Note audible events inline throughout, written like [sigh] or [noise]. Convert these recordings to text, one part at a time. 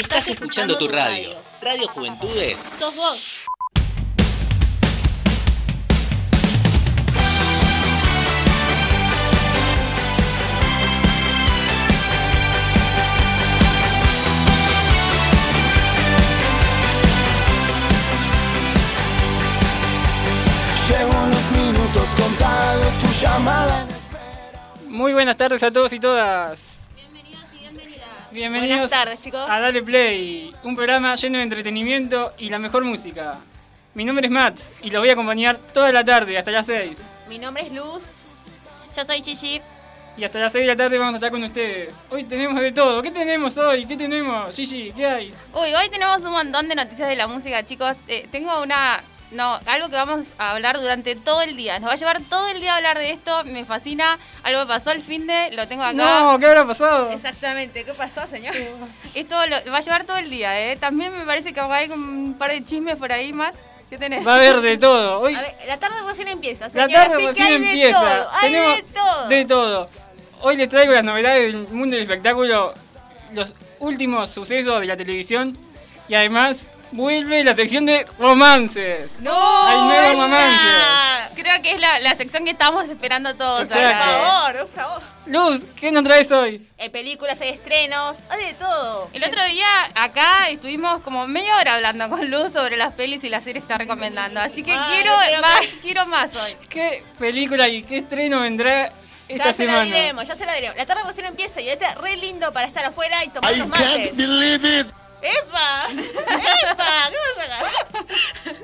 Estás escuchando tu radio. Radio Juventudes. Sos vos. Llevo unos minutos contados, tu llamada. Muy buenas tardes a todos y todas. Bienvenidos Buenas tardes, chicos. a Dale Play, un programa lleno de entretenimiento y la mejor música. Mi nombre es Matt y los voy a acompañar toda la tarde hasta las 6. Mi nombre es Luz. Yo soy Gigi. Y hasta las 6 de la tarde vamos a estar con ustedes. Hoy tenemos de todo. ¿Qué tenemos hoy? ¿Qué tenemos? Gigi, ¿qué hay? Uy, hoy tenemos un montón de noticias de la música, chicos. Eh, tengo una. No, algo que vamos a hablar durante todo el día. Nos va a llevar todo el día a hablar de esto. Me fascina. Algo que pasó el fin de. Lo tengo acá. No, ¿qué habrá pasado? Exactamente. ¿Qué pasó, señor? [laughs] Esto lo, va a llevar todo el día, ¿eh? También me parece que hay un par de chismes por ahí, Matt. ¿Qué tenés? Va a haber de todo. Hoy A ver, la tarde recién empieza, la tarde así que recién hay empieza. de todo. Hay Tenemos de todo. de todo. Hoy les traigo las novedades del mundo del espectáculo, los últimos sucesos de la televisión y además vuelve la sección de romances. ¡No! Hay nuevos romances. Creo que es la, la sección que estamos esperando todos. Por. ¿eh? favor, por favor. Luz, ¿qué nos traes hoy? Hay películas, hay estrenos, hay de todo. El otro día acá estuvimos como media hora hablando con Luz sobre las pelis y las series que está recomendando. Así que quiero más, que- quiero más hoy. ¿Qué película y qué estreno vendrá esta ya se la diremos, ya se la diremos. La tarde recién empieza y este es re lindo para estar afuera y tomar unos mates. ¡Epa! ¡Epa! ¿Qué acá?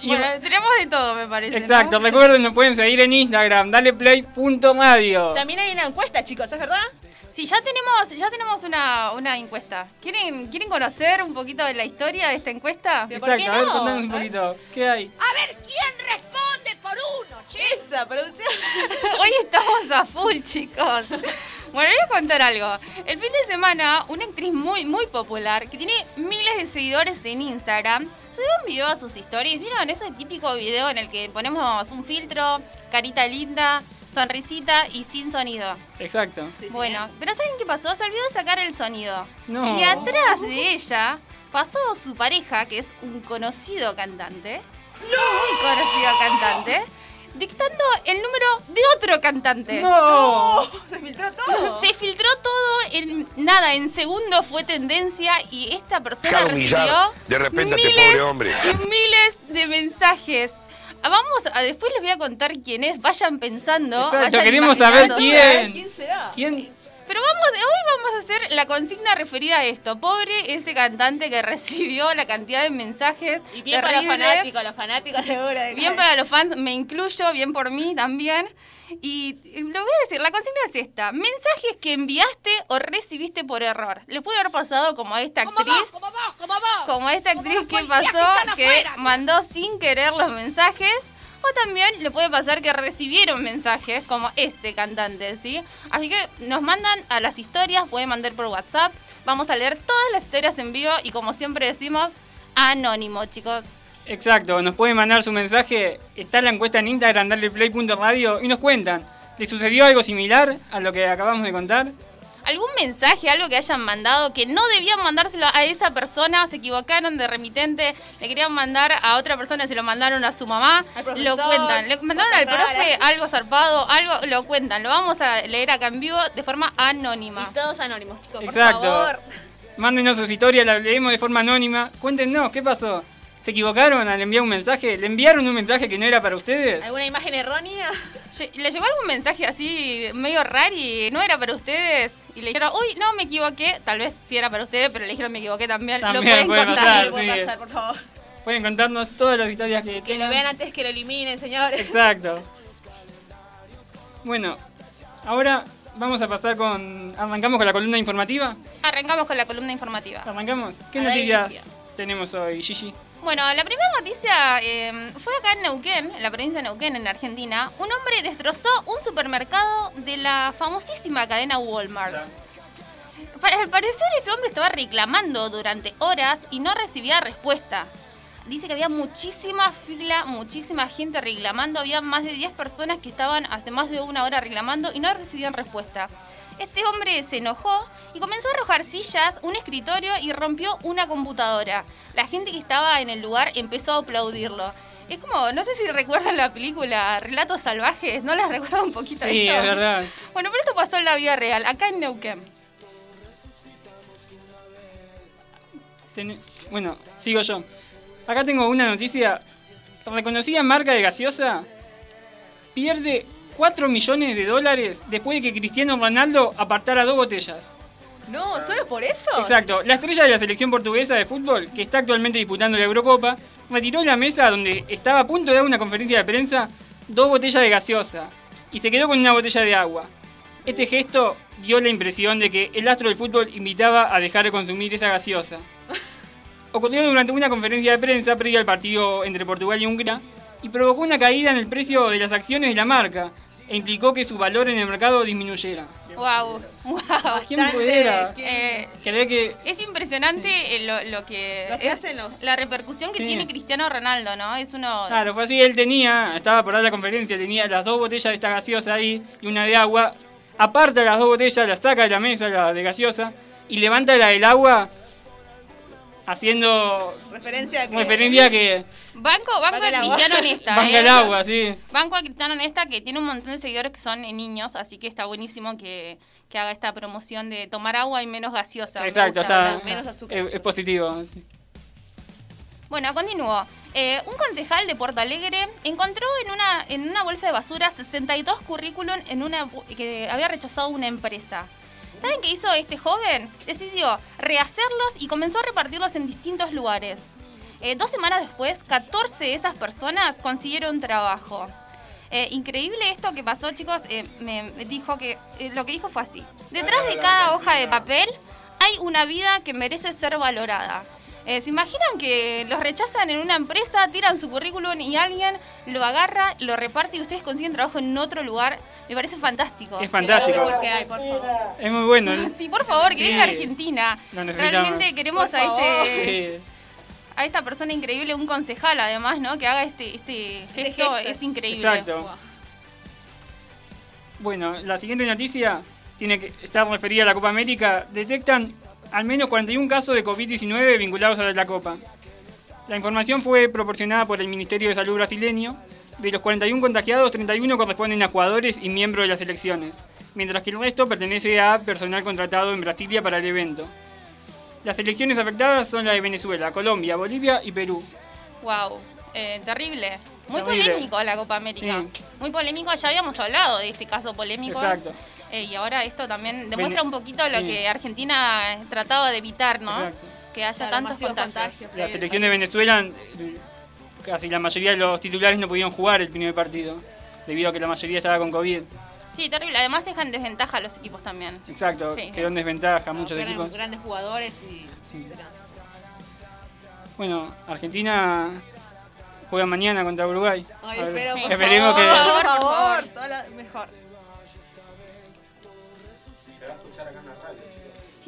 Y- Bueno, tenemos de todo, me parece. ¿no? Exacto, recuerden, nos pueden seguir en Instagram, daleplay.radio. También hay una encuesta, chicos, ¿es verdad? Sí, ya tenemos, ya tenemos una, una encuesta. ¿Quieren, ¿Quieren conocer un poquito de la historia de esta encuesta? Pero ¿por qué Exacto, a ver, no? contanos un poquito. ¿Qué hay? A ver, ¿quién responde por uno, che? Esa producción. [laughs] Hoy estamos a full, chicos. Bueno, les voy a contar algo. El fin de semana, una actriz muy, muy popular, que tiene miles de seguidores en Instagram, subió un video a sus stories. ¿Vieron ese típico video en el que ponemos un filtro, carita linda, sonrisita y sin sonido? Exacto. Sí, Bueno, pero ¿saben qué pasó? Se olvidó de sacar el sonido. No. Y atrás de ella pasó su pareja, que es un conocido cantante. Muy conocido cantante. Dictando el número de otro cantante. ¡No! ¿Se filtró todo? [laughs] Se filtró todo en nada, en segundo fue tendencia y esta persona recibió de repente este miles pobre hombre. y miles de mensajes. Ah, Vamos, a, después les voy a contar quién es, vayan pensando. Exacto, vayan queremos saber quién. ¿Quién será? ¿Quién? Pero vamos, hoy vamos a hacer la consigna referida a esto. Pobre ese cantante que [laughs] recibió la cantidad de mensajes Y bien para los fanáticos, los fanáticos de de Bien para los fans, me incluyo, bien por mí también. Y lo voy a decir, la consigna es esta. Mensajes que enviaste o recibiste por error. Les puede haber pasado como a esta actriz. vos, como vos, como vos. Como a esta actriz que pasó, que afuera. mandó sin querer los mensajes. O también le puede pasar que recibieron mensajes como este cantante, ¿sí? Así que nos mandan a las historias, pueden mandar por WhatsApp. Vamos a leer todas las historias en vivo y como siempre decimos, anónimo, chicos. Exacto, nos pueden mandar su mensaje. Está la encuesta en Instagram, daleplay.radio y nos cuentan. ¿Le sucedió algo similar a lo que acabamos de contar? ¿Algún mensaje, algo que hayan mandado que no debían mandárselo a esa persona? Se equivocaron de remitente, le querían mandar a otra persona, se lo mandaron a su mamá. Al Lo cuentan. Le mandaron al profe algo zarpado, algo lo cuentan. Lo vamos a leer acá en vivo de forma anónima. Y todos anónimos, chicos, Exacto. por favor. Mándenos sus historias, las leemos de forma anónima. Cuéntenos, ¿qué pasó? ¿Se equivocaron al enviar un mensaje? ¿Le enviaron un mensaje que no era para ustedes? ¿Alguna imagen errónea? ¿Le llegó algún mensaje así medio raro y no era para ustedes? Y le dijeron, uy, no, me equivoqué. Tal vez sí era para ustedes, pero le dijeron me equivoqué también. También lo pueden puede contar. pasar. Sí, puede sí. pasar, por favor. Pueden contarnos todas las historias que Que lo vean antes que lo eliminen, señores. Exacto. Bueno, ahora vamos a pasar con... ¿Arrancamos con la columna informativa? Arrancamos con la columna informativa. ¿Arrancamos? ¿Qué A noticias tenemos hoy, Gigi? Bueno, la primera noticia eh, fue acá en Neuquén, en la provincia de Neuquén, en Argentina. Un hombre destrozó un supermercado de la famosísima cadena Walmart. Para al parecer este hombre estaba reclamando durante horas y no recibía respuesta. Dice que había muchísima fila, muchísima gente reclamando. Había más de 10 personas que estaban hace más de una hora reclamando y no recibían respuesta. Este hombre se enojó y comenzó a arrojar sillas, un escritorio y rompió una computadora. La gente que estaba en el lugar empezó a aplaudirlo. Es como, no sé si recuerdan la película Relatos Salvajes, ¿no las recuerdo un poquito Sí, esto? es verdad. Bueno, pero esto pasó en la vida real, acá en Neuquén. Ten- Bueno, sigo yo. Acá tengo una noticia. Reconocida marca de gaseosa pierde 4 millones de dólares después de que Cristiano Ronaldo apartara dos botellas. No, ¿solo por eso? Exacto. La estrella de la selección portuguesa de fútbol, que está actualmente disputando la Eurocopa, retiró la mesa donde estaba a punto de dar una conferencia de prensa dos botellas de gaseosa y se quedó con una botella de agua. Este gesto dio la impresión de que el astro del fútbol invitaba a dejar de consumir esa gaseosa. [laughs] Ocurrió durante una conferencia de prensa previa al partido entre Portugal y Hungría y provocó una caída en el precio de las acciones de la marca e implicó que su valor en el mercado disminuyera. Wow, wow. ¿Quién Bastante, pudiera ¿quién- Eh, creer que es impresionante lo, lo que, Lo que es- hacen los- la repercusión que Sí. tiene Cristiano Ronaldo, ¿no? Es uno Claro, fue así, él tenía, estaba por dar la conferencia, tenía las dos botellas de esta gaseosa ahí y una de agua, aparta las dos botellas, las saca de la mesa, la de gaseosa, y levanta la del agua haciendo Referencia a que... referencia a que Banco, banco de. Cristiano en esta, banca ¿eh? el agua, sí. Banco a Cristiano en esta que tiene un montón de seguidores que son niños, así que está buenísimo que, que haga esta promoción de tomar agua y menos gaseosa. me Exacto, gusta. está, menos azúcar. es, es positivo. sí. Bueno, continúo. Eh, un concejal de Porto Alegre encontró en una, en una bolsa de basura 62 currículum en una, que había rechazado una empresa. ¿Saben qué hizo este joven? Decidió rehacerlos y comenzó a repartirlos en distintos lugares. Eh, dos semanas después, 14 de esas personas consiguieron trabajo. Eh, increíble esto que pasó, chicos. eh, me dijo que lo que dijo fue así. Detrás de cada hoja de papel hay una vida que merece ser valorada. Eh, ¿Se imaginan que los rechazan en una empresa, tiran su currículum y alguien lo agarra, lo reparte y ustedes consiguen trabajo en otro lugar? Me parece fantástico. Es fantástico. Porque hay, por favor. Es muy bueno. ¿no? Sí, por favor, que Sí. venga a Argentina. Realmente queremos a este Sí. a esta persona increíble, un concejal además, ¿no? Que haga este, este gesto, gesto es es- increíble. Exacto. Bueno, la siguiente noticia tiene que estar referida a la Copa América. Detectan al menos 41 casos de COVID-19 vinculados a la Copa. La información fue proporcionada por el Ministerio de Salud brasileño. De los 41 contagiados, 31 corresponden a jugadores y miembros de las selecciones, mientras que el resto pertenece a personal contratado en Brasilia para el evento. Las selecciones afectadas son las de Venezuela, Colombia, Bolivia y Perú. Wow, eh, terrible. Muy Terrible. polémico la Copa América. Sí. Muy polémico, ya habíamos hablado de este caso polémico. Exacto. Eh, y ahora esto también demuestra Vene- un poquito lo que Argentina trataba de evitar, ¿no? Exacto. Que haya Claro, tantos contagios. contagios. La selección de Venezuela, eh, casi la mayoría de los titulares no pudieron jugar el primer partido, debido a que la mayoría estaba con COVID. Sí, terrible. Además dejan en desventaja a los equipos también. Exacto, Sí. quedó en desventaja no, muchos eran equipos. Grandes jugadores y... Sí. Bueno, Argentina juega mañana contra Uruguay. Ay, A ver, espero, por esperemos favor, que... Por favor, por favor, favor. toda la- mejor.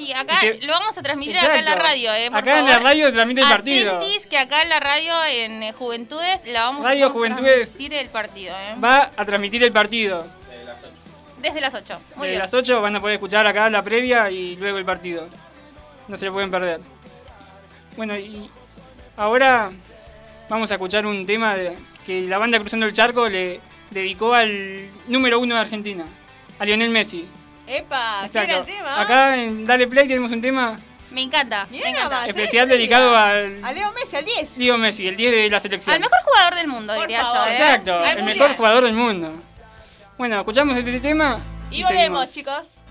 Sí, acá que- lo vamos a transmitir acá en la radio, ¿eh? Por Acá en la radio transmite el partido. Atentis que acá en la radio, en eh, Juventudes, la vamos, Radio vamos a Juventudes. transmitir el partido, ¿eh? Va a transmitir el partido. Desde las 8. Muy Desde bien. las 8 van a poder escuchar acá la previa y luego el partido. No se lo pueden perder. Bueno, y ahora vamos a escuchar un tema de- que la banda Cruzando el Charco le dedicó al número uno de Argentina, a Lionel Messi. ¡Epa! ¿Qué era el tema? Acá en Dale Play tenemos un tema Me encanta, me especial sí, dedicado al A Leo Messi, al 10. Leo Messi, el 10 de la selección. Al mejor jugador del mundo, Por diría favor. yo, ¿eh? Exacto, Sí, el mejor jugador del mundo. Bueno, escuchamos este tema Y volvemos, seguimos. chicos.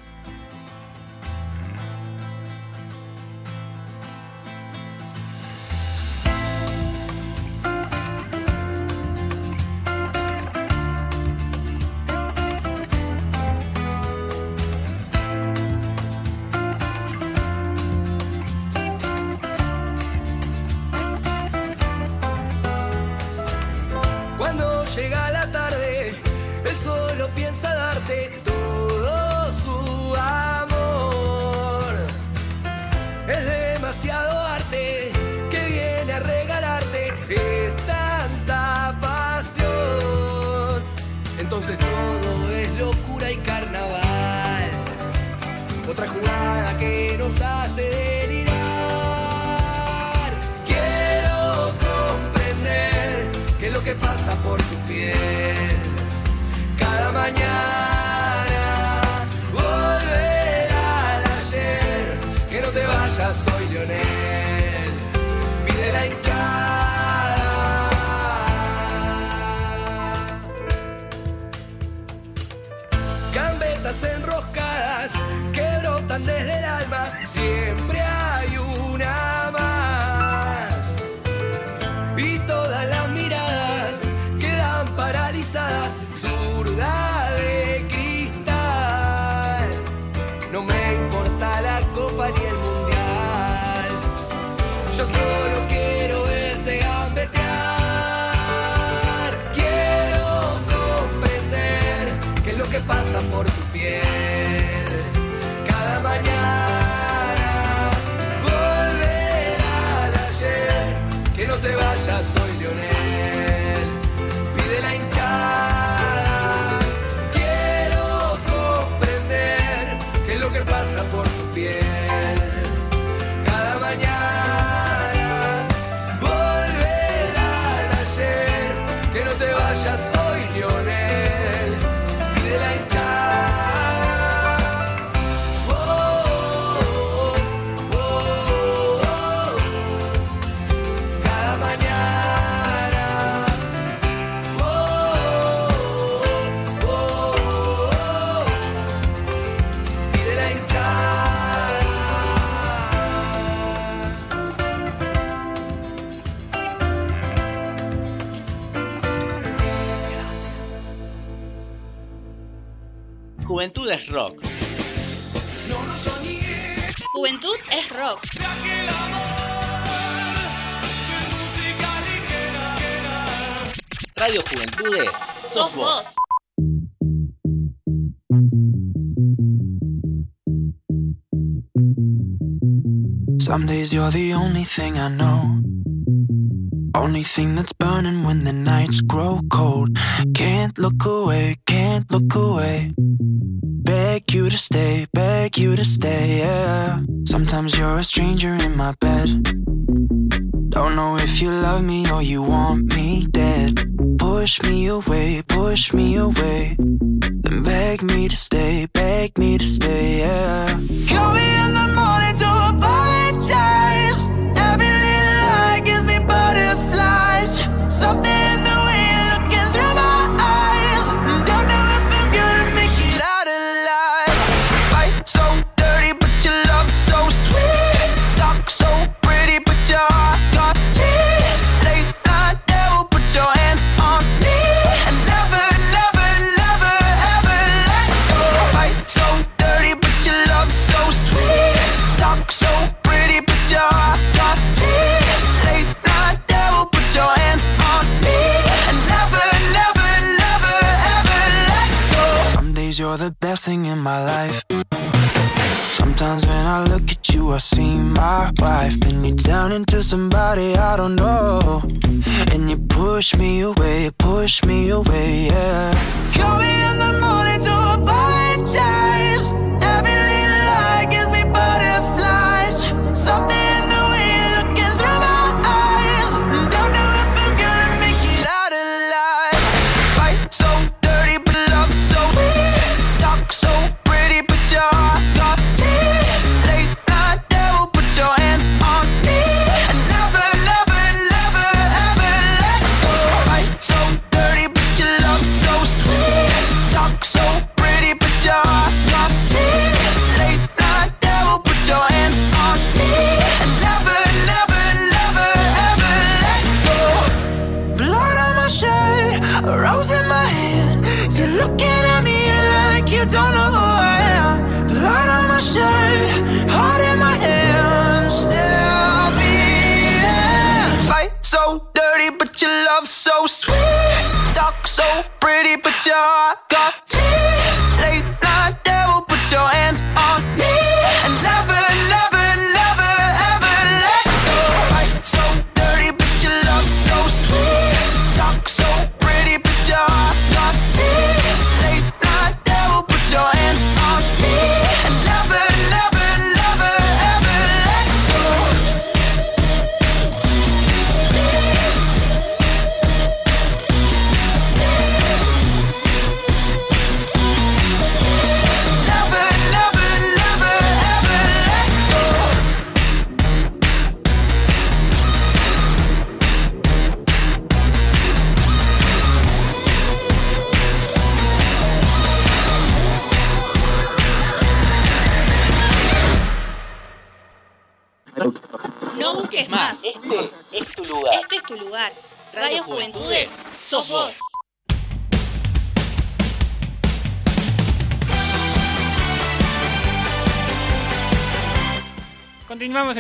llega la tarde, él solo piensa darte todo su amor. Es demasiado arte que viene a regalarte, es tanta pasión. Entonces todo es locura y carnaval, otra jugada que nos hace amor Radio Juventudes, sos vos. Some days you're the only thing I know. Only thing that's burning when the nights grow cold. Can't look away, can't look away. Beg you to stay, beg you to stay, yeah. Sometimes you're a stranger in my bed. Don't know if you love me or you want me dead. Push me away, push me away. Then beg me to stay, beg me to stay, yeah. Call me in the morning to apologize. the best thing in my life. Sometimes when I look at you, I see my wife. Then you turn into somebody I don't know. And you push me away, push me away, yeah. Call me in the morning to apologize.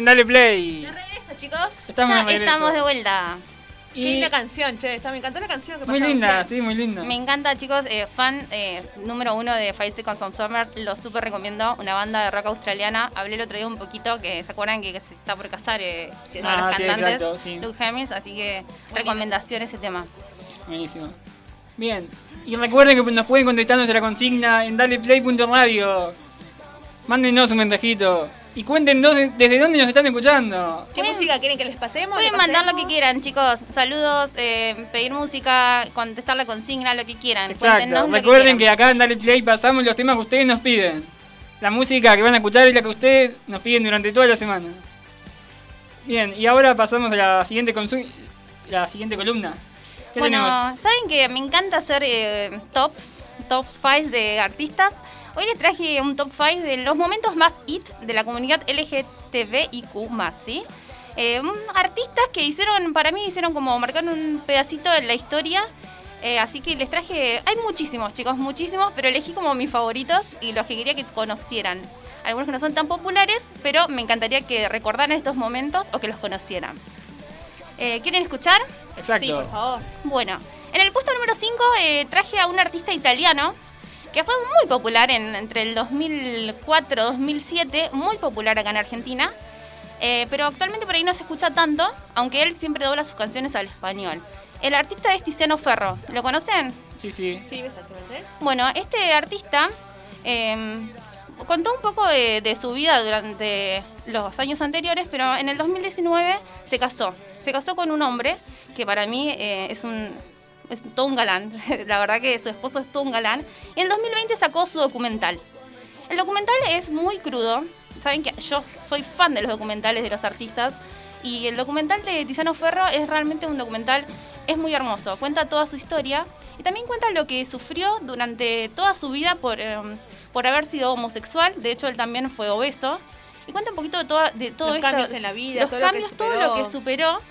En Dale Play. De regreso, chicos. Estamos ya de regreso. estamos de vuelta. Qué Y linda canción, che. Está, me encantó la canción que muy pasamos, linda, sí. sí, muy linda. Me encanta, chicos. eh, fan eh, número uno de Five Seconds of Summer. Lo súper recomiendo. Una banda de rock australiana. Hablé el otro día un poquito que se acuerdan que, que se está por casar eh, uno de Ah, los sí, cantantes, exacto, sí. Luke Hemmings. Así que recomendación ese tema. Buenísimo. Bien. Y recuerden que nos pueden contestar nuestra consigna en daleplay.radio. Mándenos un mensajito. Y cuéntenos desde dónde nos están escuchando. ¿Qué Pueden- música quieren que les pasemos? Pueden ¿Le mandar lo que quieran, chicos. Saludos, eh, pedir música, contestar la consigna, lo que quieran. Exacto. Recuerden que quieran. acá en Dale Play pasamos los temas que ustedes nos piden. La música que van a escuchar es la que ustedes nos piden durante toda la semana. Bien, y ahora pasamos a la siguiente consu- la siguiente columna. ¿Qué Bueno, tenemos? saben que me encanta hacer eh, tops, top 5 de artistas. Hoy les traje un top 5 de los momentos más hit de la comunidad LGTBIQ+, ¿sí? Eh, mm, artistas que hicieron, para mí hicieron como marcar un pedacito en la historia. Eh, así que les traje, hay muchísimos chicos, muchísimos, pero elegí como mis favoritos y los que quería que conocieran. Algunos que no son tan populares, pero me encantaría que recordaran estos momentos o que los conocieran. Eh, ¿Quieren escuchar? Exacto. Sí, por favor. Bueno, en el puesto número 5 traje a un artista italiano que fue muy popular en, entre el 2004 2007, muy popular acá en Argentina, eh, pero actualmente por ahí no se escucha tanto, aunque él siempre dobla sus canciones al español. El artista es Tiziano Ferro, ¿lo conocen? Sí, sí. Sí, exactamente. Bueno, este artista eh, contó un poco de, de su vida durante los años anteriores, pero en el 2019 se casó. Se casó con un hombre que para mí eh, es un es todo un galán. [laughs] La verdad que su esposo es todo un galán. Y en el 2020 sacó su documental. El documental es muy crudo. Saben que yo soy fan de los documentales de los artistas. Y el documental de Tiziano Ferro es realmente un documental, es muy hermoso. Cuenta toda su historia y también cuenta lo que sufrió durante toda su vida por, eh, por haber sido homosexual. De hecho, él también fue obeso. Y cuenta un poquito de, toda, de todo Los esto. cambios en la vida, los todo lo que cambios, todo superó. lo que superó.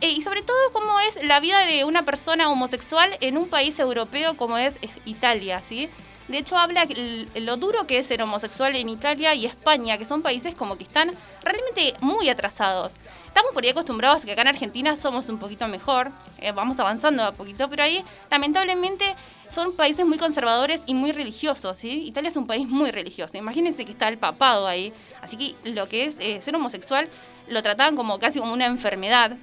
Eh, y sobre todo cómo es la vida de una persona homosexual en un país europeo como es Italia, ¿sí? De hecho, habla lo duro que es ser homosexual en Italia y España, que son países como que están realmente muy atrasados. Estamos por ahí acostumbrados a que acá en Argentina somos un poquito mejor, eh, vamos avanzando a poquito, pero ahí lamentablemente son países muy conservadores y muy religiosos, ¿sí? Italia es un país muy religioso. Imagínense que está el papado ahí. Así que lo que es eh, ser homosexual lo trataban como casi como una enfermedad.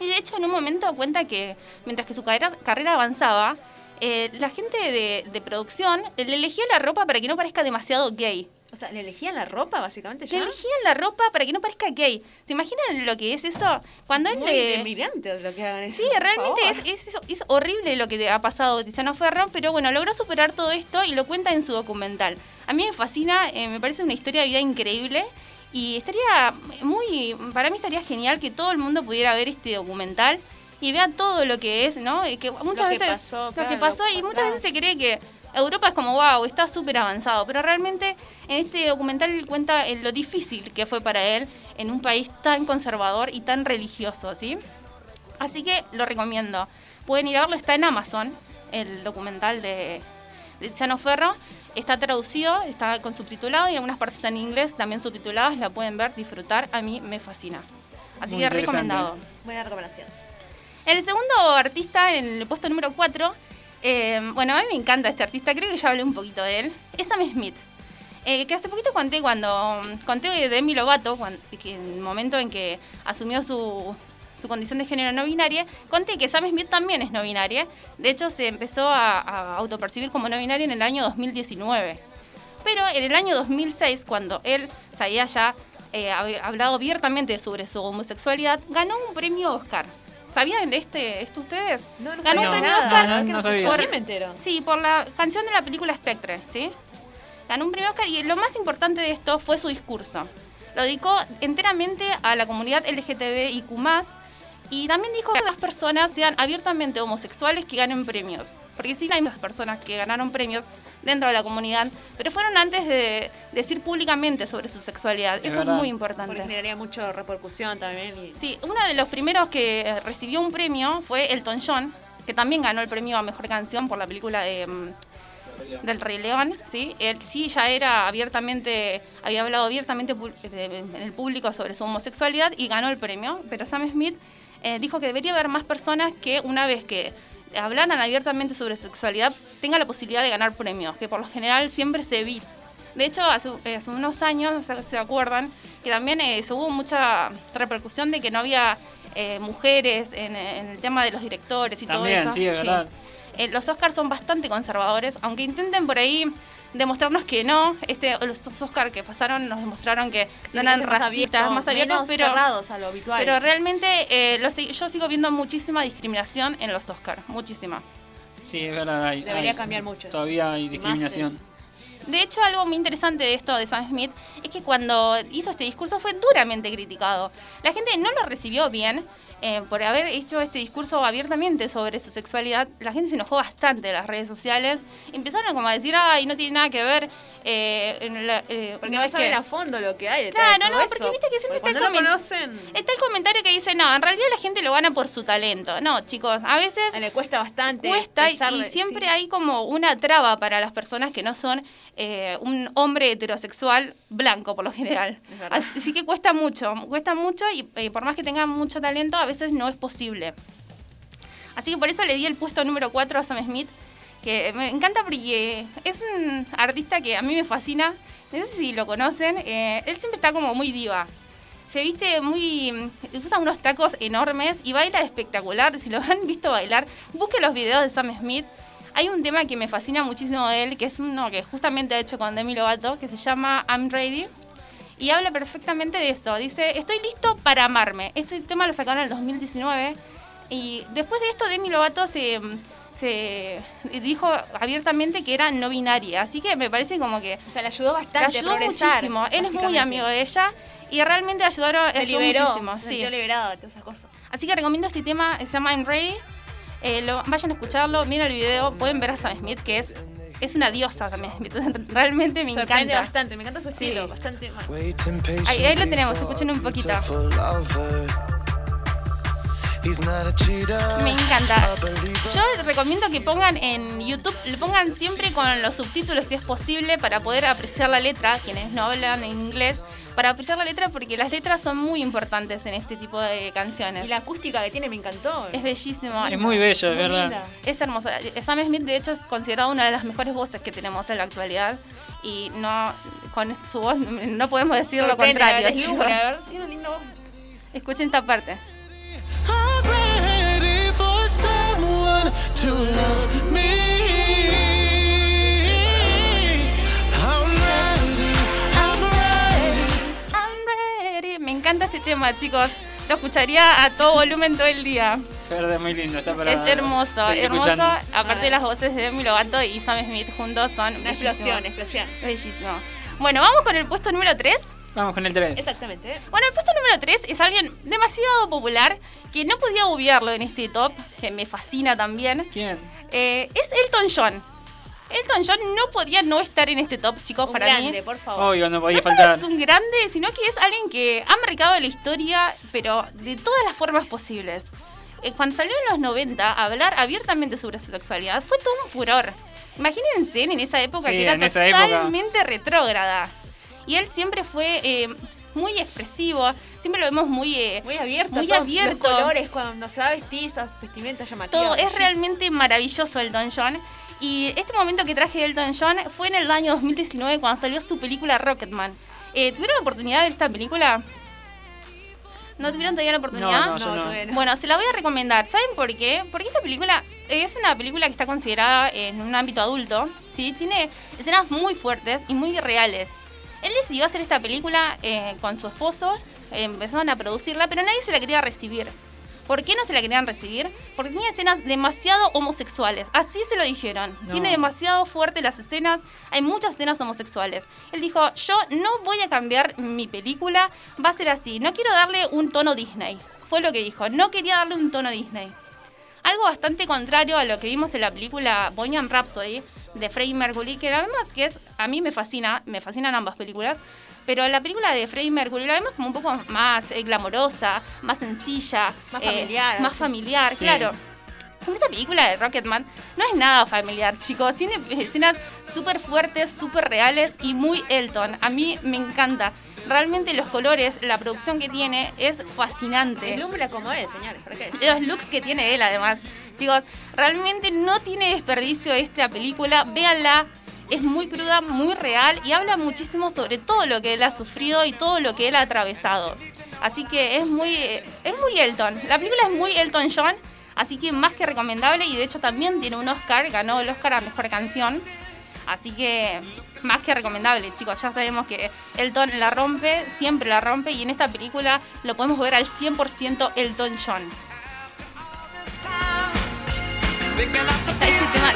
Y de hecho en un momento cuenta que mientras que su carrera, carrera avanzaba, eh, la gente de, de producción le elegía la ropa para que no parezca demasiado gay. O sea, ¿le elegían la ropa, básicamente, Le ya? elegían la ropa para que no parezca gay. ¿Se imaginan lo que es eso? Cuando él Muy le... delirante lo que hagan eso. Sí, realmente es, es, es horrible lo que ha pasado Tiziano Ferro, pero bueno, logró superar todo esto y lo cuenta en su documental. A mí me fascina, eh, me parece una historia de vida increíble y estaría muy, para mí estaría genial que todo el mundo pudiera ver este documental y vea todo lo que es, ¿no? Y que muchas que veces pasó, lo claro, que pasó lo y muchas veces se cree que Europa es como wow, está súper avanzado, pero realmente en este documental cuenta lo difícil que fue para él en un país tan conservador y tan religioso, ¿sí? Así que lo recomiendo. Pueden ir a verlo, está en Amazon, el documental de, de Tiziano Ferro. Está traducido, está con subtitulado y en algunas partes está en inglés, también subtituladas, la pueden ver, disfrutar. A mí me fascina. Así Muy que recomendado. Buena recomendación. El segundo artista en el puesto número 4, bueno, a mí me encanta este artista, creo que ya hablé un poquito de él, es Sam Smith. Eh, que hace poquito conté cuando conté de Demi Lovato, que en el momento en que asumió su, su condición de género no binaria, conté que Sam Smith también es no binaria. De hecho, se empezó a, a autopercibir como no binaria en el año 2019. Pero en el año 2006, cuando él se había ya eh, hab- hablado abiertamente sobre su homosexualidad, ganó un premio Oscar. ¿Sabían de este, esto ustedes? No, no ganó un premio nada. Oscar. No, no, ¿Qué no sabía. Por- Sí me entero. Sí, por la canción de la película Spectre, ¿sí? Ganó un premio Oscar y lo más importante de esto fue su discurso. Lo dedicó enteramente a la comunidad LGTBIQ+, Y también dijo que las personas sean abiertamente homosexuales que ganen premios. Porque sí hay más personas que ganaron premios dentro de la comunidad, pero fueron antes de decir públicamente sobre su sexualidad. Eso verdad. es muy Porque importante. generaría mucha repercusión también. Y... Sí, uno de los primeros que recibió un premio fue Elton John, que también ganó el premio a Mejor Canción por la película de, mm, del Rey León, ¿sí? Él sí ya era abiertamente, había hablado abiertamente en el público sobre su homosexualidad y ganó el premio, pero Sam Smith eh, dijo que debería haber más personas que una vez que hablaran abiertamente sobre sexualidad tengan la posibilidad de ganar premios, que por lo general siempre se evita. De hecho, hace, hace unos años, se, se acuerdan, que también eh, se hubo mucha repercusión de que no había eh, mujeres en, en el tema de los directores y También, todo eso. sí, es verdad. Eh, los Oscars son bastante conservadores, aunque intenten por ahí demostrarnos que no. Este, los Oscars que pasaron nos demostraron que no eran racistas, abierto, más abiertos, menos pero, cerrados a lo habitual. pero realmente eh, lo sig- yo sigo viendo muchísima discriminación en los Oscars, muchísima. Sí, es verdad. hay- Debería hay- cambiar mucho. Todavía hay Más, discriminación. De hecho, algo muy interesante de esto de Sam Smith es que cuando hizo este discurso fue duramente criticado. La gente no lo recibió bien eh, por haber hecho este discurso abiertamente sobre su sexualidad. La gente se enojó bastante en las redes sociales. Empezaron como a decir, ay, no tiene nada que ver. eh, en la- eh, Porque no no, es saben que- a fondo lo que hay Claro, no, eso. porque viste que siempre Porque está el no comen- conocen, Está el comentario que dice, no, en realidad la gente lo gana por su talento. No, chicos, a veces le cuesta bastante. cuesta y, de- siempre sí. hay como una traba para las personas que no son eh, un hombre heterosexual blanco por lo general. [laughs] Así, que cuesta mucho, cuesta mucho y eh, por más que tengan mucho talento a veces no es posible. Así que por eso le di el puesto número 4 a Sam Smith, que me encanta porque es un artista que a mí me fascina. No sé si lo conocen, eh, él siempre está como muy diva. Se viste muy. usa unos tacos enormes y baila espectacular. Si lo han visto bailar, busquen los videos de Sam Smith. Hay un tema que me fascina muchísimo de él, que es uno que justamente ha hecho con Demi Lovato, que se llama I'm Ready. Y habla perfectamente de eso. Dice, estoy listo para amarme. Este tema lo sacaron en el 2019. Y después de esto, Demi Lovato se, se dijo abiertamente que era no binaria. Así que me parece como que O sea, le ayudó le bastante ayudó a progresar. muchísimo. Él es muy amigo de ella y realmente ayudaron Se ayudó liberó, muchísimo. se sí. sintió liberado de todas esas cosas. Así que recomiendo este tema, se llama I'm Ready. Eh, lo- vayan a escucharlo, miren el video, pueden ver a Sam Smith, que es, es una diosa Smith. [laughs] Realmente me Sorprende encanta. bastante, me encanta su estilo, Sí. bastante mal. Ahí, ahí lo tenemos, escuchen un poquito. beautiful lover. He's not a cheater. Me encanta. Yo recomiendo que pongan en YouTube, le pongan siempre con los subtítulos si es posible para poder apreciar la letra, quienes no hablan en inglés, para apreciar la letra porque las letras son muy importantes en este tipo de canciones. Y la acústica que tiene me encantó. Es bellísimo. Es muy bello, es verdad. linda. Es hermosa. Sam Smith, de hecho, es considerado una de las mejores voces que tenemos en la actualidad. Y no con su voz no podemos decir lo contrario, chicos. Libra, a ver, Tiene un lindo voz. Escuchen esta parte. I'm ready for someone to love me. Encanta este tema, chicos. Lo escucharía a todo volumen todo el día. Es verdad, muy lindo. Está para es hermoso, hermoso. escuchando. Aparte de las voces de Demi Lovato y Sam Smith juntos son Una bellísimos. explosión, explosión. Bellísimo. Bueno, vamos con el puesto número 3. Vamos con el 3. Exactamente. Bueno, el puesto número 3 es alguien demasiado popular que no podía obviarlo en este top, que me fascina también. ¿Quién? Eh, es Elton John. Elton John no podía no estar en este top, chicos, Un para grande, mí. por favor. Obvio, no podía No solo faltar. es un grande, sino que es alguien que ha marcado la historia, pero de todas las formas posibles. Eh, Cuando salió en los 90 a hablar abiertamente sobre su sexualidad, fue todo un furor. Imagínense en esa época Sí, que era totalmente retrógrada. Y él siempre fue eh, muy expresivo, siempre lo vemos muy... eh, Muy abierto. Muy todos abierto. Los colores, cuando se va a vestir, esas vestimentas llamativas. todo. Es Sí. realmente maravilloso Elton John. Y este momento que traje de Elton John fue en el año 2019 cuando salió su película Rocketman. Eh, ¿Tuvieron la oportunidad de ver esta película? ¿No tuvieron todavía la oportunidad? No, no, no. Bueno, se la voy a recomendar. ¿Saben por qué? Porque esta película es una película que está considerada en un ámbito adulto. ¿sí? Tiene escenas muy fuertes y muy reales. Él decidió hacer esta película eh, con su esposo. eh, empezaron a producirla, pero nadie se la quería recibir. ¿Por qué no se la querían recibir? Porque tenía escenas demasiado homosexuales. Así se lo dijeron. No. Tiene demasiado fuerte las escenas. Hay muchas escenas homosexuales. Él dijo, yo no voy a cambiar mi película. Va a ser así. No quiero darle un tono Disney. fue lo que dijo. No quería darle un tono Disney. Algo bastante contrario a lo que vimos en la película Bohemian Rhapsody de Freddie Mercury, que la vemos que es, a mí me fascina, me fascinan ambas películas, pero la película de Freddie Mercury la vemos como un poco más eh, glamorosa, más sencilla, Más eh, familiar, más familiar, Sí. claro. Esa película de Rocketman no es nada familiar, [laughs] chicos. Tiene escenas súper fuertes, súper reales y muy Elton. A mí me encanta. Realmente los colores, la producción que tiene es fascinante. Deslumbra como él, señores. Los looks que tiene él, además. Chicos, realmente no tiene desperdicio esta película. Véanla. Es muy cruda, muy real y habla muchísimo sobre todo lo que él ha sufrido y todo lo que él ha atravesado. Así que es muy, es muy Elton. La película es muy Elton John, así que más que recomendable y de hecho también tiene un Oscar, ganó el Oscar a Mejor Canción. Así que más que recomendable, chicos. Ya sabemos que Elton la rompe, siempre la rompe y en esta película lo podemos ver al 100% Elton John.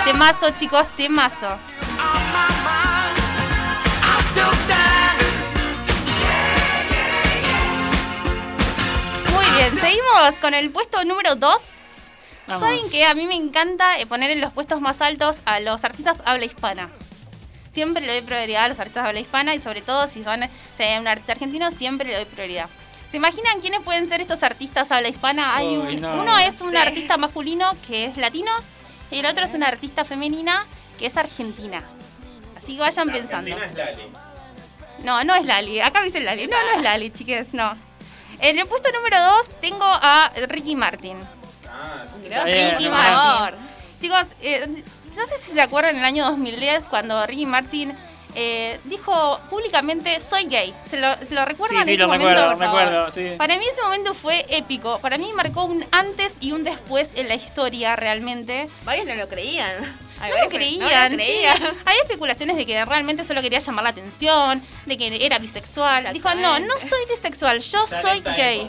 Temazo, chicos, temazo. Muy bien, seguimos con el puesto número 2. Vamos. ¿Saben que A mí me encanta poner en los puestos más altos a los artistas habla hispana. Siempre le doy prioridad a los artistas habla hispana y sobre todo si son si hay un artista argentino, siempre le doy prioridad. ¿Se imaginan quiénes pueden ser estos artistas habla hispana? Hay Uy, un- no. uno es un Sí. artista masculino que es latino y el otro es una artista femenina que es argentina. Así que vayan pensando. No, no es Lali. Acá me dicen Lali. No, no es Lali, chiques, no. En el puesto número 2 tengo a Ricky Martin. Gracias, bien, por Ricky favor. Chicos, eh, no sé si se acuerdan en el año 2010 cuando Ricky Martin eh, dijo públicamente soy gay. ¿Se lo, se lo Sí, recuerdan sí, en ese lo momento? recuerdo, por favor? recuerdo, sí. Para mí ese momento fue épico. Para mí marcó un antes y un después en la historia realmente. Varios no lo creían. No lo creían, No lo sí. creían. Hay especulaciones de que realmente solo quería llamar la atención, de que era bisexual. Dijo, no, no soy bisexual, yo soy gay.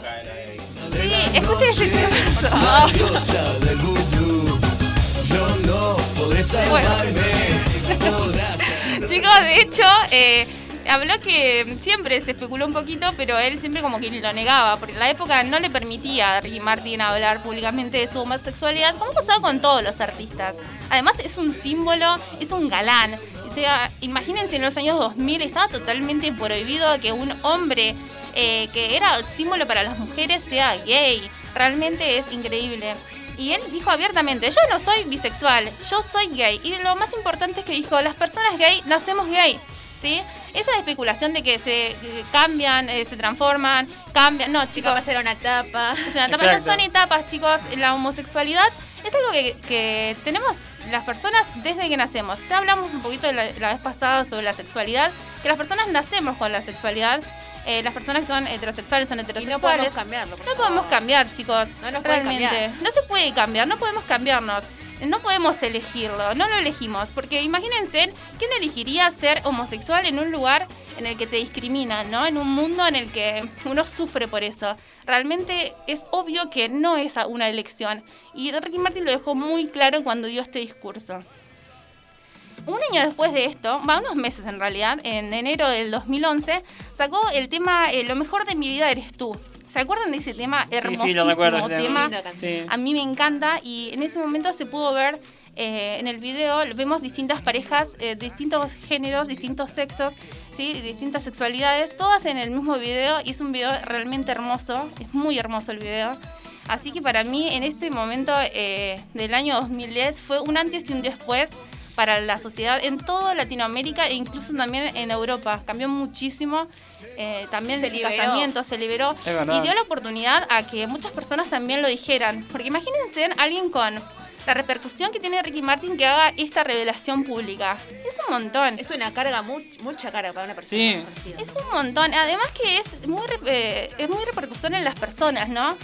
Sí, escuchen ese tema. Yo no podré salvarme. [laughs] Podrás Chicos, de hecho, eh, habló que siempre se especuló un poquito, pero él siempre como que lo negaba, porque la época no le permitía a Ricky Martin hablar públicamente de su homosexualidad, como pasaba con todos los artistas. Además es un símbolo, es un galán. O sea, imagínense en los años 2000 estaba totalmente prohibido que un hombre eh, que era símbolo para las mujeres sea gay. Realmente es increíble. Y él dijo abiertamente, yo no soy bisexual, yo soy gay. Y lo más importante es que dijo, las personas gay nacemos gay. ¿Sí? Esa especulación de que se eh, cambian, eh, se transforman, cambian. No, chicos. Va a ser una tapa. Es una etapa, no Exacto. son etapas, chicos. La homosexualidad es algo que, que tenemos las personas desde que nacemos. Ya hablamos un poquito la, la vez pasada sobre la sexualidad, que las personas nacemos con la sexualidad. Eh, las personas que son heterosexuales son Y no heterosexuales. podemos cambiarlo. No favor. podemos cambiar, chicos. No nos realmente. cambiar. No se puede cambiar, no podemos cambiarnos. No podemos elegirlo, no lo elegimos. Porque imagínense, ¿quién elegiría ser homosexual en un lugar en el que te discriminan, ¿no? En un mundo en el que uno sufre por eso. Realmente es obvio que no es una elección. Y Ricky Martin lo dejó muy claro cuando dio este discurso. Un año después de esto, va unos meses en realidad, en enero del 2011, sacó el tema eh, Lo mejor de mi vida eres tú. ¿Se acuerdan de ese tema? Sí, Hermosísimo sí, lo recuerdo. tema. Sí. A mí me encanta y en ese momento se pudo ver eh, en el video, vemos distintas parejas, eh, distintos géneros, distintos sexos, ¿sí? distintas sexualidades, todas en el mismo video y es un video realmente hermoso, es muy hermoso el video. Así que para mí en este momento eh, del año 2010 fue un antes y un después para la sociedad en toda Latinoamérica e incluso también en Europa. Cambió muchísimo, eh, también Se liberó. casamiento se liberó y dio la oportunidad a que muchas personas también lo dijeran. Porque imagínense alguien con la repercusión que tiene Ricky Martin que haga esta revelación pública. Es un montón. Es una carga, mu- mucha carga para una persona Sí. conocida. Es un montón. Además que es muy, re- eh, es muy repercusión en las personas, ¿no?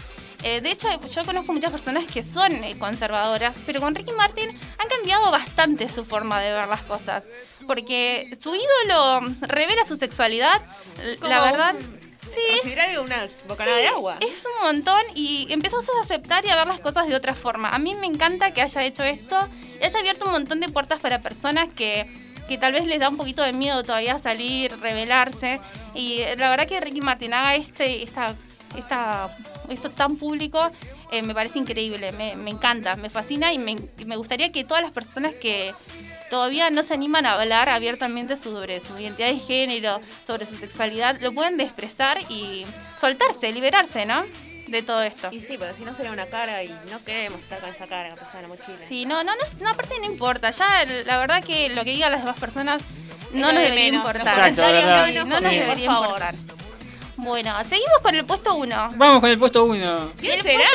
Eh, de hecho, yo conozco muchas personas que son eh, conservadoras, pero con Ricky Martin han cambiado bastante su forma de ver las cosas. Porque su ídolo revela su sexualidad. Como La verdad. un- Sí, Considerar una bocanada de agua. es un montón y empezás a aceptar y a ver las cosas de otra forma. A mí me encanta que haya hecho esto y haya abierto un montón de puertas para personas que, que tal vez les da un poquito de miedo todavía salir, revelarse. Y eh, la verdad que Ricky Martin haga este, esta esta, esto tan público eh, me parece increíble, me, me encanta, me fascina y me, y me gustaría que todas las personas que todavía no se animan a hablar abiertamente sobre su identidad de género, sobre su sexualidad, lo pueden expresar y soltarse, liberarse, ¿no? De todo esto. Y sí, pero si no sería una cara y no queremos estar con esa cara que pasa en la mochila. Sí, no, no, no, no, aparte no importa. Ya la verdad que lo que digan las demás personas no nos de debería importar. No nos debería importar. Bueno, seguimos con el puesto uno. Vamos con el puesto 1. ¿Quién El será?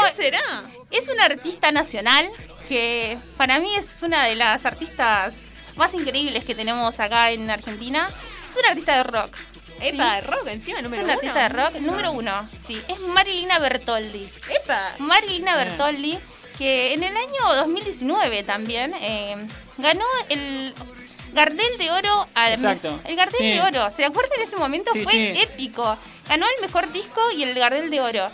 ¿Quién será? Es una artista nacional que para mí es una de las artistas más increíbles que tenemos acá en Argentina. Es una artista de rock. Epa, Sí. rock encima, Es número una uno. artista de rock número uno. Sí, es Marilina Bertoldi. Epa. Marilina Bertoldi, que en el año 2019 también eh, ganó el Gardel de Oro al Exacto. el Gardel Sí. de Oro. ¿Se acuerdan en ese momento? Sí, Fue sí. épico. Ganó el mejor disco y el Gardel de Oro.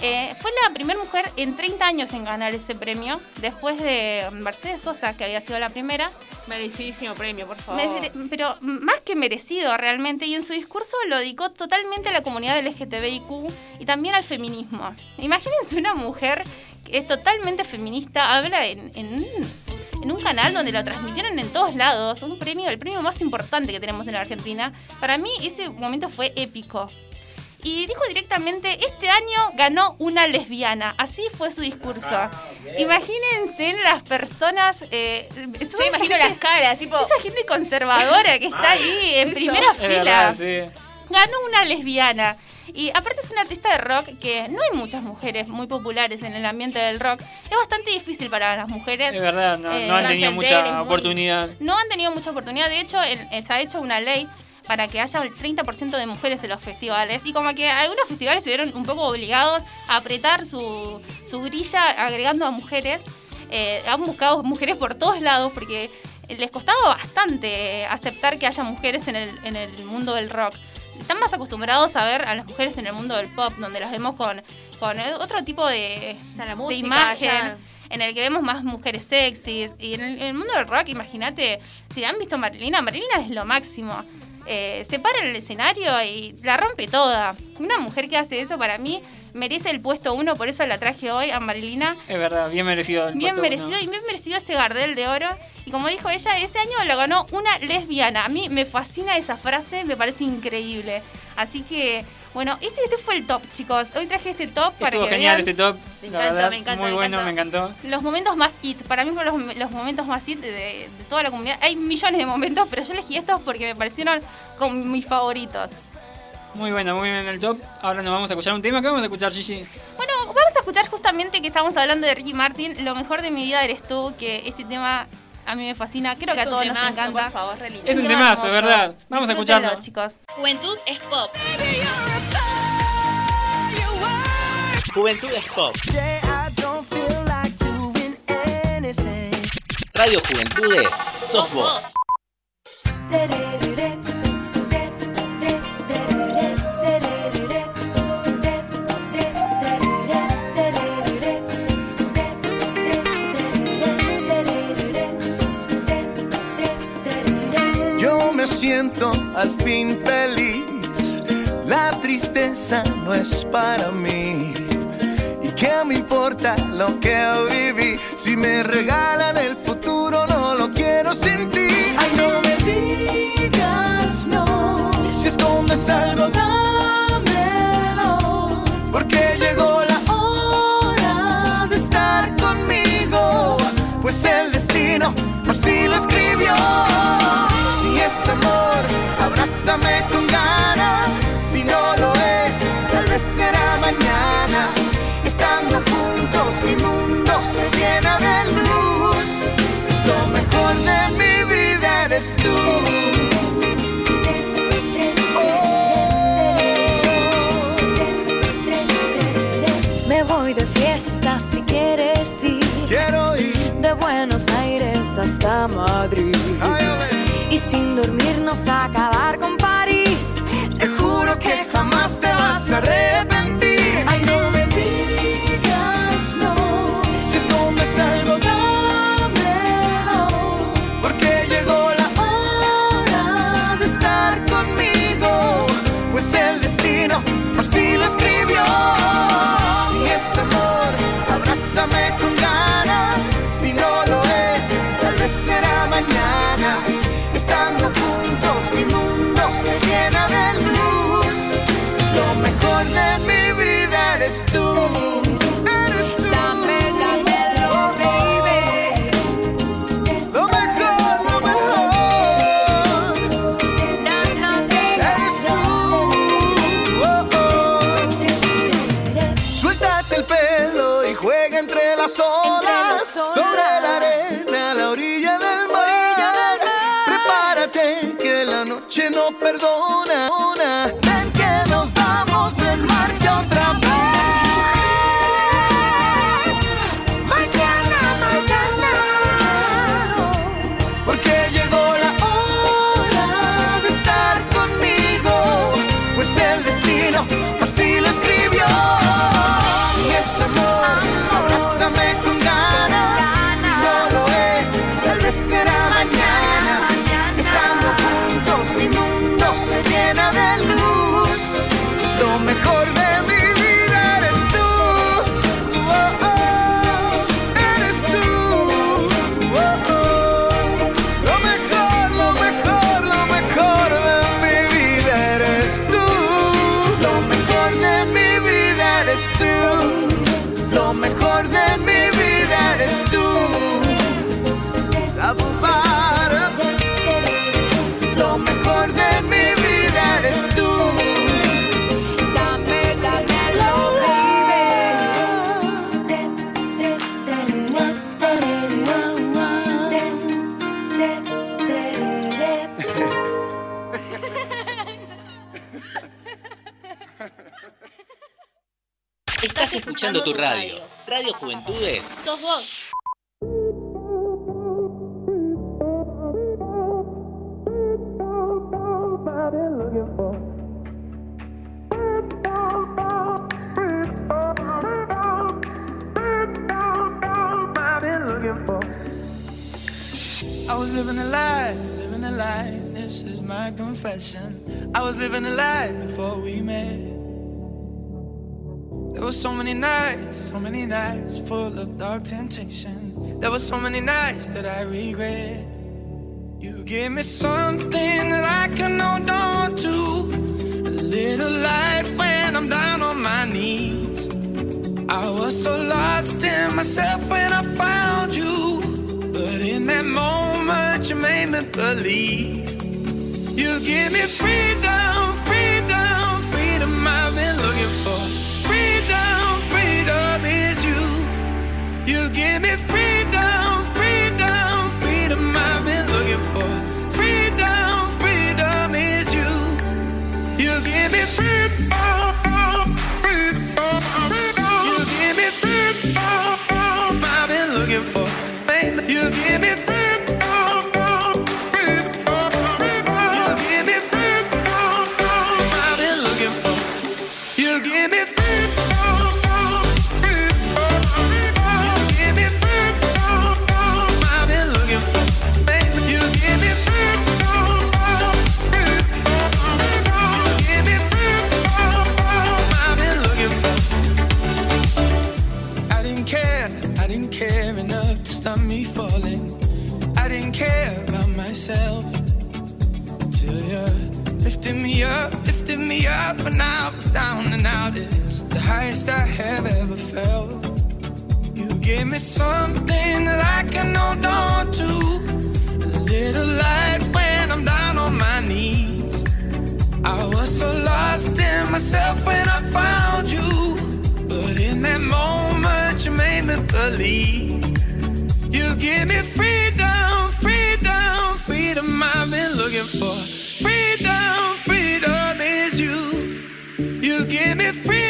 Eh, fue la primera mujer en 30 años en ganar ese premio, después de Mercedes Sosa, que había sido la primera. Merecidísimo premio, por favor. Mere- pero más que merecido realmente, y en su discurso lo dedicó totalmente a la comunidad LGTBIQ y también al feminismo. Imagínense una mujer que es totalmente feminista, habla en, en un- en un canal donde lo transmitieron en todos lados, un premio, el premio más importante que tenemos en la Argentina. Para mí ese momento fue épico. Y dijo directamente, este año ganó una lesbiana. Así fue su discurso. Imagínense las personas... Eh, Yo imagino las caras, tipo. esa gente conservadora que está ahí en [laughs] primera fila. verdad, sí. Ganó una lesbiana. Y aparte es una artista de rock que no hay muchas mujeres muy populares en el ambiente del rock. Es bastante difícil para las mujeres. Es verdad, no, Eh, no han tenido trascender, mucha muy- oportunidad. No han tenido mucha oportunidad. De hecho, el- está hecho una ley para que haya el 30% de mujeres en los festivales. Y como que algunos festivales se vieron un poco obligados a apretar su, su grilla agregando a mujeres. Eh, han buscado mujeres por todos lados porque les costaba bastante aceptar que haya mujeres en el, en el mundo del rock. Están más acostumbrados a ver a las mujeres en el mundo del pop, donde las vemos con, con otro tipo de, imagen ya. en el que vemos más mujeres sexys. Y en el, en el mundo del rock, imagínate, si han visto a Marilina, Marilina es lo máximo. Eh, se para en el escenario y la rompe toda. Una mujer que hace eso para mí merece el puesto uno, por eso la traje hoy a Marilina. Es verdad, bien merecido. el Bien puesto merecido uno. y bien merecido ese Gardel de oro. Y como dijo ella, ese año lo ganó una lesbiana. A mí me fascina esa frase, me parece increíble. Así que, bueno, este, este fue el top, chicos. Hoy traje este top para Estuvo que genial vean este top. Me la encanta, verdad, me encanta, Muy me bueno, encanta. me encantó. los momentos más hit. Para mí fueron los, los momentos más hit de, de toda la comunidad. Hay millones de momentos, pero yo elegí estos porque me parecieron como mis favoritos. Muy bueno, muy bien el top. Ahora nos vamos a escuchar un tema. ¿Qué vamos a escuchar, Gigi? Bueno, vamos a escuchar justamente que estamos hablando de Ricky Martin. Lo mejor de mi vida eres tú, que este tema a mí me fascina. Creo que Es a todos nos encanta. por favor, lindo. Es un tema temazo, hermoso. ¿verdad? Vamos a escucharlo. chicos. Juventud es pop. Juventud es Pop. Today I don't feel like doing anything. Radio Juventudes, sos vos. Siento al fin feliz. La tristeza no es para mí. ¿Y qué me importa lo que viví? Si me regalan el futuro, no lo quiero sin ti. Ay, no me digas no. Y si escondes algo, dámelo. Porque llegó la hora de estar conmigo. Pues el destino por si lo escribió. Es amor, abrázame con ganas. Si no lo es, tal vez será mañana. Estando juntos, mi mundo se llena de luz. Lo mejor de mi vida eres tú. Me voy de fiesta si quieres ir. Quiero ir. De Buenos Aires hasta Madrid. Ay. Sin dormirnos acabar con París. Te juro que jamás te vas a arrepentir. Tu radio. Radio Juventudes. Sos vos. I was living a lie, living a lie. This is my confession. I was living a lie before we met. There were so many nights, so many nights full of dark temptation. There were so many nights that I regret. You gave me something that I can hold on to. A little light when I'm down on my knees. I was so lost in myself when I found you. But in that moment, you made me believe. You give me freedom, freedom, Give me freedom, up when I was down and out. It's the highest I have ever felt. You gave me something that I can hold on to. A little light when I'm down on my knees. I was so lost in myself when I found you. But in that moment, you made me believe. You give me freedom, freedom, freedom I've been looking for. You give me freedom,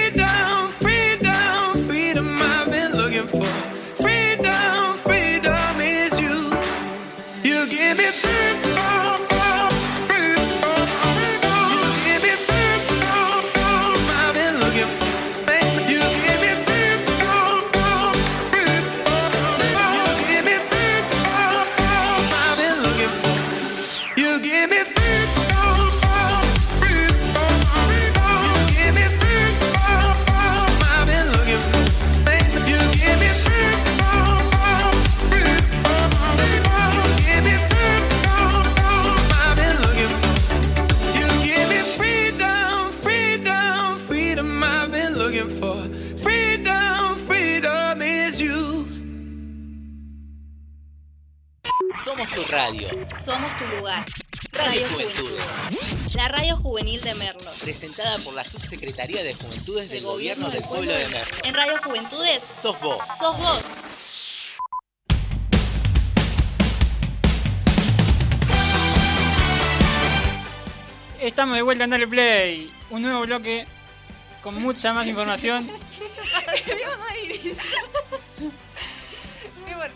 Radio Juventudes. La radio juvenil de Merlo. Presentada por la Subsecretaría de Juventudes del Gobierno del Pueblo de Merlo. En Radio Juventudes Sos vos. sos vos. Estamos de vuelta en Dale Play. Un nuevo bloque con mucha más información. [laughs]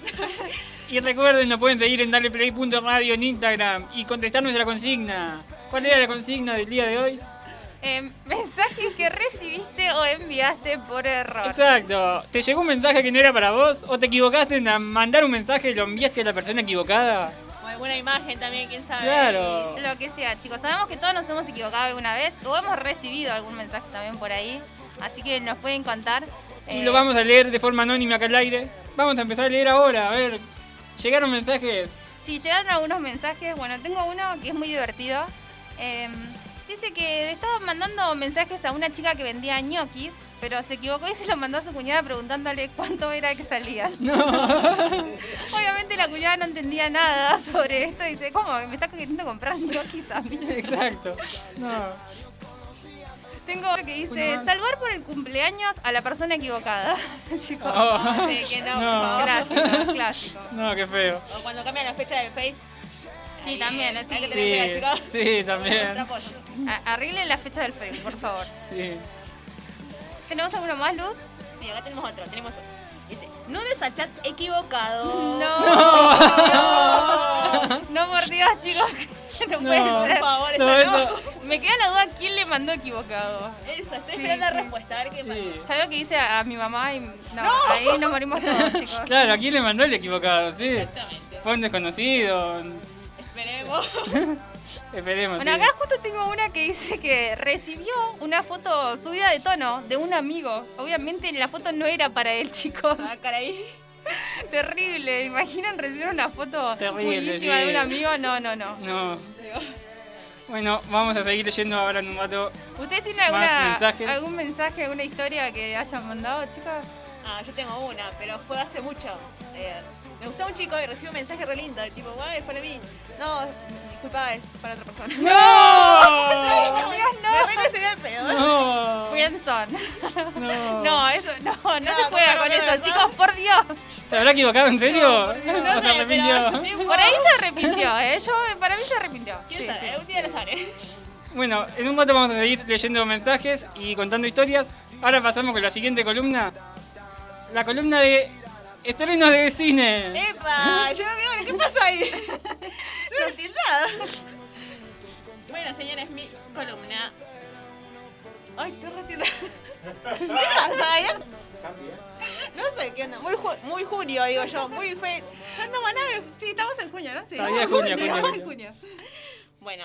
[laughs] Y recuerden, nos pueden seguir en daleplay.radio en Instagram y contestar nuestra consigna. ¿Cuál era la consigna del día de hoy? Eh, mensajes que recibiste o enviaste por error. Exacto. ¿Te llegó un mensaje que no era para vos? ¿O te equivocaste en mandar un mensaje y lo enviaste a la persona equivocada? O alguna imagen también, quién sabe. Claro. Lo que sea, chicos. Sabemos que todos nos hemos equivocado alguna vez o hemos recibido algún mensaje también por ahí. Así que nos pueden contar. Y eh, lo vamos a leer de forma anónima acá al aire. Vamos a empezar a leer ahora. A ver, llegaron mensajes. Sí, llegaron algunos mensajes. Bueno, tengo uno que es muy divertido. Eh, dice que estaba mandando mensajes a una chica que vendía ñoquis, pero se equivocó y se lo mandó a su cuñada preguntándole cuánto era que salían. [laughs] Obviamente la cuñada no entendía nada sobre esto y dice, ¿cómo? ¿Me estás queriendo comprar ñoquis a mí? Exacto. No. Tengo otro que dice, salvar por el cumpleaños a la persona equivocada. [laughs] Chicos. Oh. Sí, que no, No. Clásico, clásico. No, qué feo. O cuando cambian la fecha del Face. Sí, también, sí. que cuidado, chicos. sí, también. Arreglen la fecha del Facebook, por favor. Sí. ¿Tenemos alguno más, Luz? Sí, acá tenemos otro. Tenemos otro. Dice, nudes a chat equivocado. [laughs] No. No, por Dios, chicos. [laughs] No, No, puede Por ser. favor, No, esa no. Me queda la duda quién le mandó equivocado. Eso, estoy Sí, esperando sí. la respuesta. A ver qué pasa. Sí. Ya veo que hice a, a mi mamá y no, ahí nos morimos todos, [laughs] chicos. Claro, ¿a quién le mandó el equivocado? Sí. Exactamente. Fue un desconocido. Esperemos. Esperemos. Bueno, sí. acá justo tengo una que dice que recibió una foto subida de tono de un amigo. Obviamente la foto no era para él, [laughs] chicos. Ah, caray. Terrible. ¿Imaginan recibir una foto Terrible, muy íntima sí. de un amigo? No, no, no. No. Bueno, vamos a seguir leyendo ahora en un rato. ¿Ustedes tienen alguna, algún mensaje, alguna historia que hayan mandado, chicas? Ah, yo tengo una, pero fue hace mucho. Eh, me gustaba un chico y recibí un mensaje re lindo. Tipo, guay, es para mí. No, disculpa, es para otra persona. ¡No! [laughs] El pedo. ¿eh? ¡No! Friendzone. No. No, eso, no, no, No, se juega no, con no, eso, no, no. chicos, por Dios. ¿Te habrá equivocado en serio? por Dios. [laughs] ¿O No se arrepintió? pero... Por ahí se arrepintió, ¿eh? Yo, para mí se arrepintió. ¿Quién Sí, sabe? sí. Un día lo sabré. Bueno, en un rato vamos a seguir leyendo mensajes y contando historias. Ahora pasamos con la siguiente columna. La columna de estrenos de cine. ¡Epa! Yo no veo, ¿qué pasa ahí? Yo no entiendo nada. Bueno, señores, mi columna. Ay, estoy recién. ¿Qué pasa ahí? No sé qué onda. Muy, ju- muy junio, digo yo. Muy fe. Ya no va nada. Sí, estamos en junio, ¿no? Sí. Todavía es junio, junio, Estamos junio. en junio. Bueno,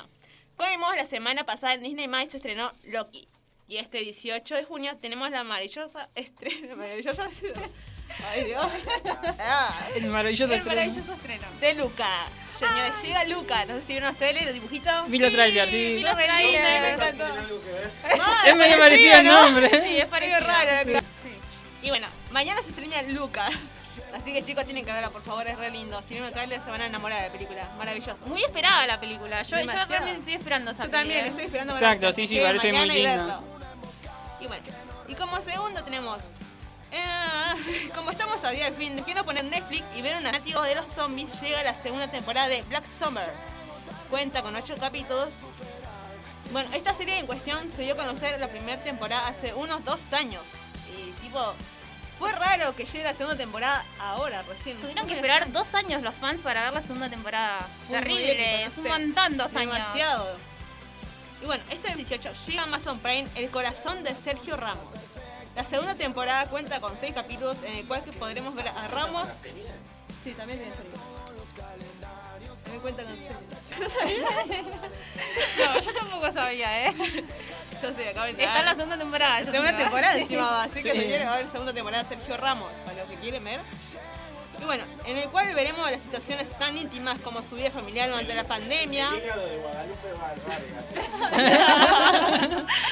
como vimos, la semana pasada en Disney Más se estrenó Loki. Y este 18 de junio tenemos la maravillosa estreno. Maravillosa. Ay, Dios. Ah, [laughs] El maravilloso El estreno. maravilloso estreno. de Luca. Señores, llega Luca. No sé si vieron los trailers, los dibujitos. Vi los trailers, sí. vi los trailers. me encantó. [laughs] Es medio parecido el ¿no? nombre. Sí, es parecido. raro, claro. Y bueno, mañana se estrena Luca. Así que chicos, tienen que verla, por favor, es re lindo. Si ven los trailers se van a enamorar de la película. Maravilloso. Muy esperada la película. Yo, yo realmente estoy esperando esa Yo también ¿eh? estoy esperando Exacto, sí, sí, parece muy mañana y linda. verlo. Y bueno, y como segundo tenemos. Eh, como estamos a día del fin, quiero poner Netflix y ver un anático de los zombies. Llega la segunda temporada de Black Summer. Cuenta con ocho capítulos. Bueno, esta serie en cuestión se dio a conocer la primera temporada hace unos dos años. Y tipo, fue raro que llegue la segunda temporada ahora, recién. Tuvieron que esperar dos años los fans para ver la segunda temporada. Fue Terrible, épico, no un montón dos años. Demasiado. Y bueno, este 18 llega a Amazon Prime El corazón de Sergio Ramos. La segunda temporada cuenta con seis capítulos en el cual que podremos ver a Ramos. Sí, también tiene serie. También cuenta con serie. Yo [laughs] no sabía. [laughs] No, yo tampoco sabía, ¿eh? Yo sé, acabo de Está en la segunda temporada. yo Segunda temporada encima va, así que Sí. señores, va a haber segunda temporada de Sergio Ramos, para los que quieren ver. Y bueno, en el cual veremos las situaciones tan íntimas como su vida familiar durante la pandemia.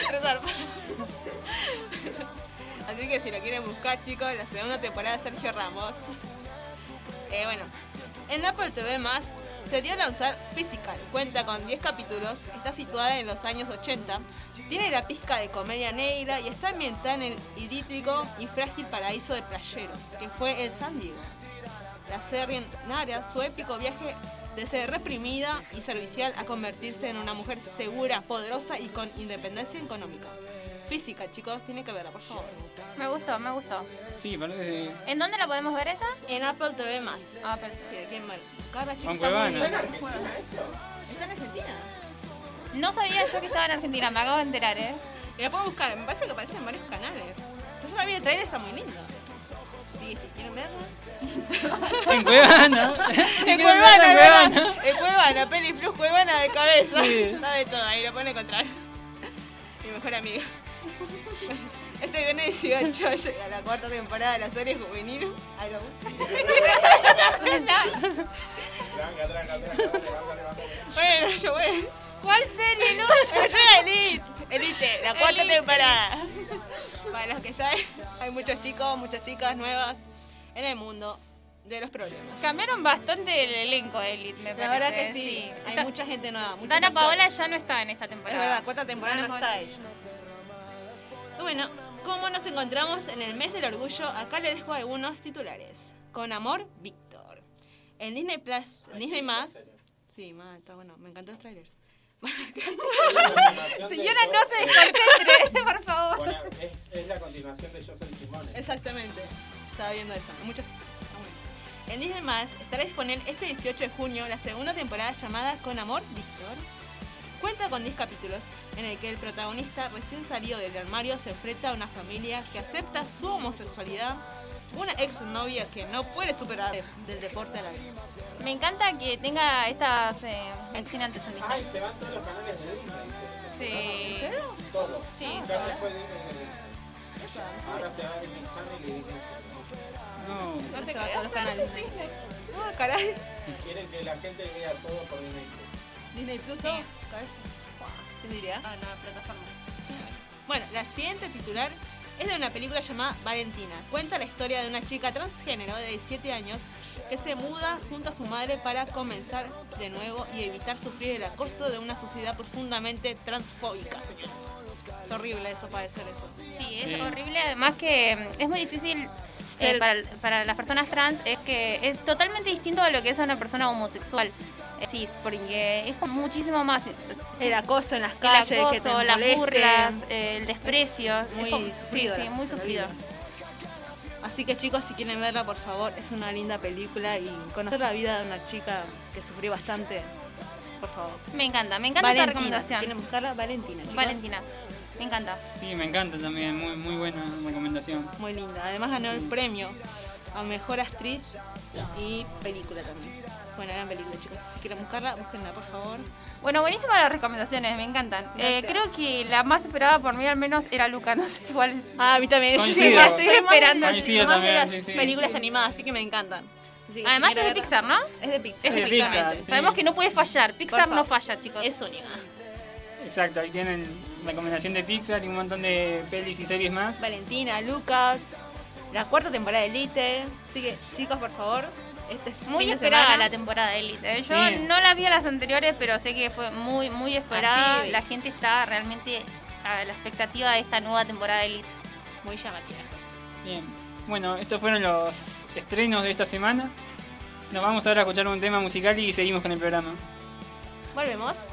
Rezarpa. [laughs] Así que si lo quieren buscar, chicos, la segunda temporada de Sergio Ramos. Eh, bueno, En Apple TV Más se dio a lanzar Physical. Cuenta con 10 capítulos, está situada en los años 80, tiene la pizca de comedia negra y está ambientada en el idílico y frágil paraíso de Playero, que fue el San Diego. La serie narra su épico viaje de ser reprimida y servicial a convertirse en una mujer segura, poderosa y con independencia económica. Física, chicos, tiene que verla, por favor. Me gustó, me gustó. Sí, parece. ¿En dónde la podemos ver esa? En Apple TV más. Apple. Sí, aquí en Mal. Chicos. Con está muy Cuevana. linda. ¿Está en Argentina? No sabía yo que estaba en Argentina, me acabo de enterar, ¿eh? Y la puedo buscar, me parece que aparece en varios canales. Yo la vi el trailer, está muy lindo. Sí, si quieren verla. [laughs] En Cuevana. En Cuevana, es verdad. En Cuevana, Peli Plus Cuevana de cabeza. Sí. Está de todo, ahí lo pueden encontrar. Mi mejor amiga. Este viernes 18 llega la cuarta temporada de la serie juvenil. Ay, no. Tranca, tranca, tranca. Bueno, yo voy. ¿Cuál serie, Luz? Llega [laughs] Elite. Elite, la cuarta Elite, temporada. Para los que saben, hay muchos chicos, muchas chicas nuevas en el mundo de los problemas. Cambiaron bastante el elenco de Elite, me La parece. verdad que sí, hay Está- mucha gente nueva. Dana. Paola ya no está en esta Es temporada. verdad, cuarta temporada Dana no Paola. está ella. Bueno, como nos encontramos en el mes del orgullo, acá les dejo algunos titulares. Con amor, Víctor. En Disney Plus, en Disney más. Sí, mal, está bueno, me encantó el trailer. Señora, no se desconcentre, [laughs] por favor. Bueno, es, es la continuación de Joseph Simone. Exactamente. Estaba viendo eso. Muchos. bueno. En Disney Más estará disponible este 18 de junio la segunda temporada llamada Con Amor, Víctor. Cuenta con 10 capítulos en el que el protagonista recién salido del armario se enfrenta a una familia que acepta su homosexualidad, una ex novia que no puede superar del deporte a la vez. Me encanta que tenga estas eh, vaccinantes en Ay, Disney. se van todos los canales de Disney. Sí. Todos. Sí, Ya se fue Disney. Ahora se va a Disney Channel y Disney. No. No sé Se va a qué todos los hacer. canales de Disney. No, caray. Quieren que la gente vea todo por Disney Plus. Disney Plus, Sí. ¿no? Cabeza. ¿Quién diría? Ah, no, plataforma. Bueno, la siguiente titular es de una película llamada Valentina. Cuenta la historia de una chica transgénero de 17 años que se muda junto a su madre para comenzar de nuevo y evitar sufrir el acoso de una sociedad profundamente transfóbica, señor. Es horrible eso, padecer eso. Sí, es Sí. horrible. Además que mm, es muy difícil eh, para, para las personas trans. Es que es totalmente distinto a lo que es una persona homosexual. Eh, Sí, porque es como muchísimo más. El acoso en las El calles, que te acoso, las burlas, eh, el desprecio. Es muy como- sufrido Sí, sí, la- muy la sufrido. vida. Así que chicos, si quieren verla, por favor, es una linda película y conocer la vida de una chica que sufrió bastante, por favor. Me encanta, me encanta esta recomendación. si quieren buscarla, Valentina, chicos. Valentina, me encanta. Sí, me encanta también. Muy, muy buena recomendación. Muy linda. Además ganó el premio a Mejor Actriz y Película también. Bueno, gran película, chicos. Si quieren buscarla, búsquenla, por favor. Bueno, buenísimas las recomendaciones, me encantan. Eh, creo que la más esperada por mí al menos era Luca, no sé cuál. Ah, a mí también. Coincido. Sí, más- Estoy esperando. Coincido más de las sí, sí. películas animadas, así que me encantan. Que Además es de Pixar, ¿no? Es de Pixar. Es de Pixar. Pixar, sí. Sabemos que no puede fallar. Pixar no falla, chicos. Es única. Exacto, ahí tienen recomendación de Pixar y un montón de pelis y series más. Valentina, Luca, la cuarta temporada de Elite. Así que, chicos, por favor, este es Muy esperada la temporada de Elite. ¿eh? Yo Sí. no la vi a las anteriores, pero sé que fue muy, muy esperada. Así. La gente está realmente a la expectativa de esta nueva temporada de Elite. Muy llamativa. Bien. Bueno, estos fueron los estrenos de esta semana. Nos vamos ahora a escuchar un tema musical y seguimos con el programa. Volvemos.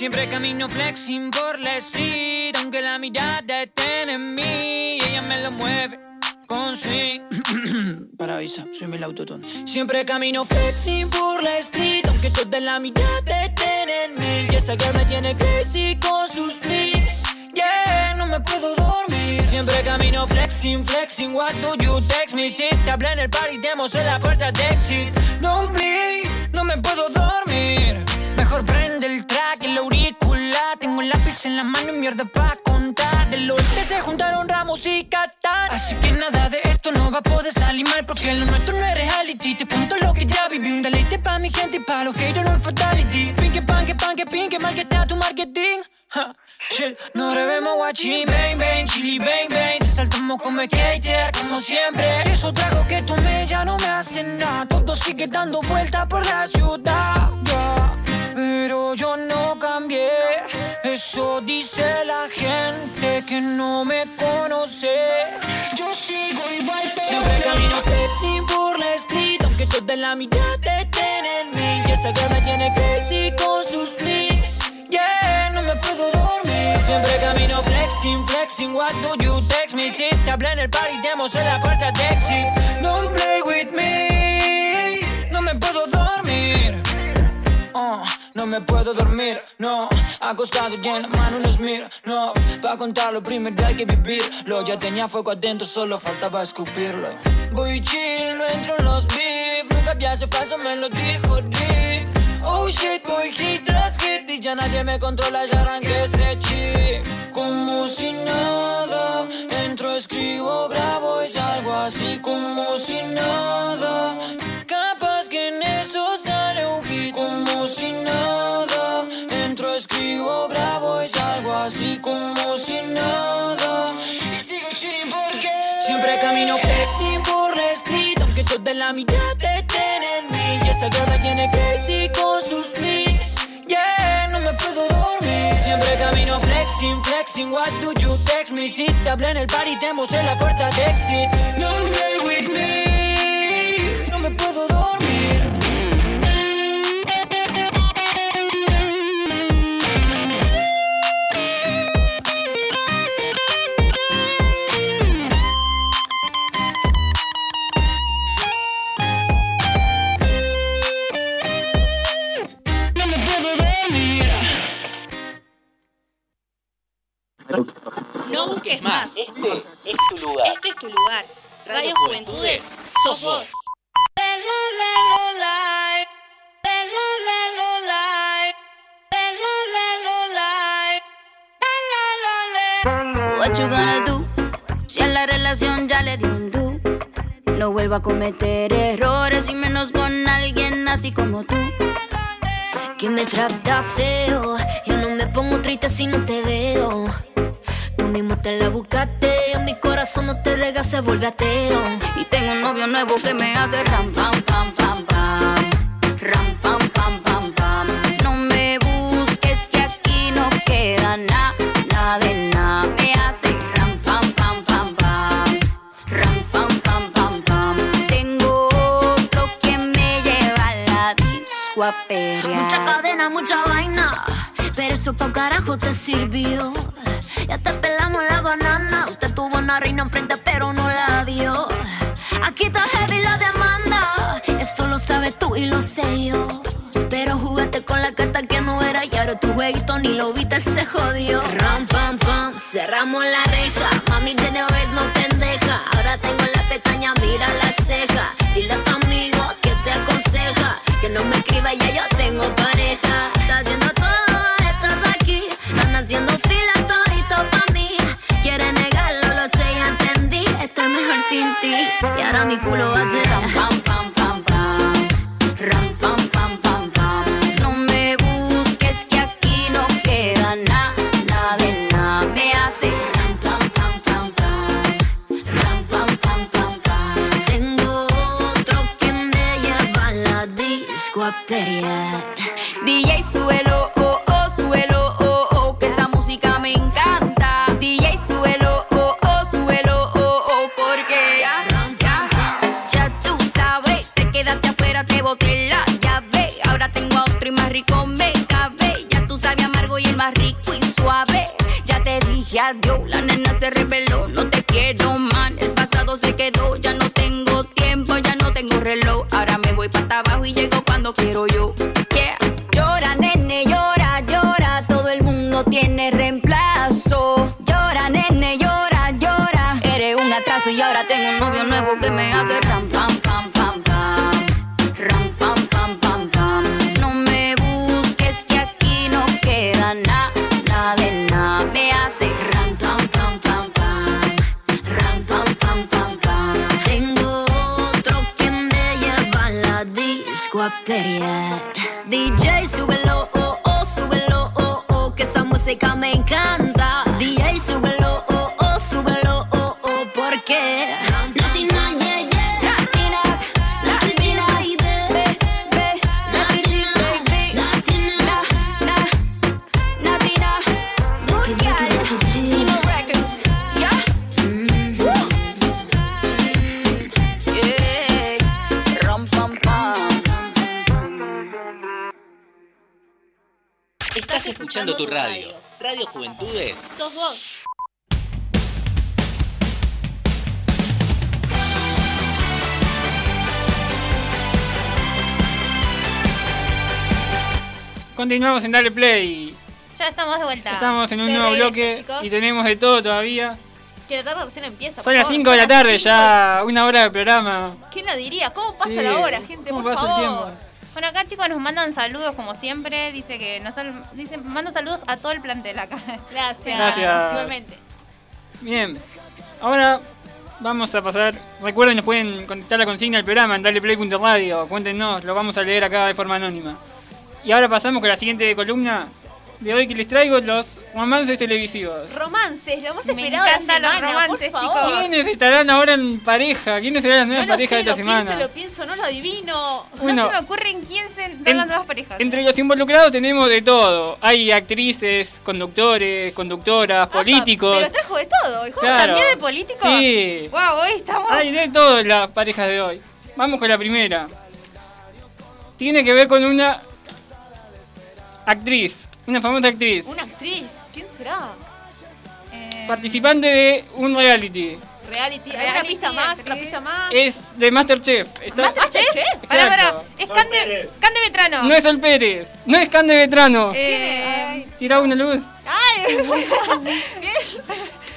Siempre camino flexing por la street, aunque la mirada esté en mí, ella me lo mueve con swing. [coughs] Para avisar, soy el autotune. Siempre camino flexing por la street, aunque toda la mirada estén en mí, y esa girl me tiene crazy con su swing. Yeah, no me puedo dormir. Siempre camino flexing, flexing. What do you text me? Si te hablé en el party, te mostré la puerta de exit. No me puedo dormir. Mejor prende el track, el auricular. Tengo el lápiz en la mano y mierda pa' contar. Del oeste se juntaron Ramos y Qatar. Así que nada de esto no va a poder salir mal. Porque lo nuestro no es reality. Te cuento lo que ya viví. Un deleite pa' mi inteligente y para los haters no fatality. Pinque, panque, panque, pinque, mal que está tu marketing. Ja, Shit, no debemos guachín, bang, bang, chili, bang, bang. Te saltamos como skater, como siempre. Eso trago que tomé ya no me hace nada. Todo sigue dando vueltas por la ciudad, yeah. Pero yo no cambié. Eso dice la gente que no me conoce. Yo sigo igual, pero Siempre camino flexing por la street. Aunque toda la mirada estén en mí. Y esa que me tiene crazy con sus flicks. Yeah, no me puedo dormir. Siempre camino flexing, flexing. What do you text me? Si te hablé en el party, demos en la puerta de exit. Don't play with me. No me puedo dormir. Oh, no me puedo dormir, no. Acostado y en la mano un esmir, no. Pa' contarlo primero hay que vivirlo. Ya tenía fuego adentro, solo faltaba escupirlo. Voy chill, no entro en los beef. Nunca hace falso, me lo dijo Dick. Oh shit, voy hit tras hit Y ya nadie me controla, ya arranqué ese chip Como si nada Entro, escribo, grabo y salgo así como si nada Toda la mirada estén en mí. Y esa girl me tiene crazy con sus flicks. Yeah, no me puedo dormir. Siempre camino flexing, flexing. What do you text me? Si te hablé en el party, te mostré la puerta de exit. Don't play with me. Busques más. Este es tu lugar. Este es tu lugar. Radio Juventudes, sos vos. What you gonna do? Si a la relación ya le dio un do. No vuelva a cometer errores y menos con alguien así como tú. Que me trata feo. Yo no me pongo triste si no te veo. Tú mismo te la buscaste. En mi corazón no te rega, se vuelve ateo. Y tengo un novio nuevo que me hace ram, pam, pam, pam, pam. Ram, pam, pam, pam, pam. No me busques que aquí no queda nada, nada de nada. Me hace ram, pam, pam, pam, pam. Ram, pam, pam, pam, pam. Tengo otro que me lleva a la disco a. Mucha cadena, mucha vaina. Pero eso pa' carajo te sirvió. Ya te pelamos la banana. Usted tuvo una reina enfrente, pero no la dio. Aquí está heavy la demanda. Eso lo sabes tú y lo sé yo. Pero jugaste con la carta que no era y ahora tu jueguito ni lo viste, se jodió. Ram, pam, pam, cerramos la reja. Mami vez no pendeja. Ahora tengo la pestaña, mira la ceja. Dile a tu amigo que te aconseja. Que no me escriba, ya yo tengo pareja. Sin ti. Y ahora mi culo hace ram, pam, pam, pam, pam. Ram, pam, pam, pam, pam. No me busques que aquí no queda nada, nada de nada. Me hace ram, pam, pam, pam, pam. Ram, pam, pam, pam, pam. Tengo otro que me lleva a la disco a pelear. DJ, suelo, rico me cabe. Ya tú sabes amargo y el más rico y suave. Ya te dije adiós, la nena se reveló, no te quiero man. El pasado se quedó, ya no tengo tiempo, ya no tengo reloj. Ahora me voy para abajo y llego cuando quiero yo. Yeah. Llora, nene, llora, llora. Todo el mundo tiene reemplazo. Llora, nene, llora, llora. Eres un atraso y ahora tengo un novio nuevo que me hace ram, Continuamos en Dale Play. Ya estamos de vuelta. Estamos en un De nuevo regreso, bloque chicos. y tenemos de todo todavía. Que la tarde recién empieza. Son las favor, 5 de la tarde, ya una hora de programa. ¿Quién lo diría? ¿Cómo pasa Sí, la hora, gente? ¿Cómo por pasa el favor. tiempo? Bueno, acá chicos nos mandan saludos como siempre. Dice que nos sal- dice, manda saludos a todo el plantel acá. Gracias. Gracias. Igualmente. Bien, ahora vamos a pasar. Recuerden, nos pueden contestar la consigna del programa en daleplay.radio. Cuéntenos, lo vamos a leer acá de forma anónima. Y ahora pasamos con la siguiente columna de hoy que les traigo los romances televisivos. Romances, lo más Me esperado de la encantan los romances, por favor. chicos. ¿Quiénes estarán ahora en pareja? ¿Quiénes serán las nuevas parejas sé, de esta lo semana? pienso, lo pienso, no lo adivino. Bueno, no se me ocurren quién se- son en- las nuevas parejas. Entre los involucrados tenemos de todo. Hay actrices, conductores, conductoras, políticos. Pero trajo de todo, hijo. Claro. ¿También de políticos? Sí. Wow, hoy estamos. Hay de todo las parejas de hoy. Vamos con la primera. Tiene que ver con una actriz, una famosa actriz, Una actriz, ¿quién será? Eh, participante de un reality. Reality, ¿Hay una pista más, otra pista más. Es de Masterchef. Está- ¿Masterchef? Pará, pará. Exacto. Es Cande, Cande Vetrano. No es el Pérez, no es Cande Vetrano. Eh, Tira una luz. ¡Ay! [laughs]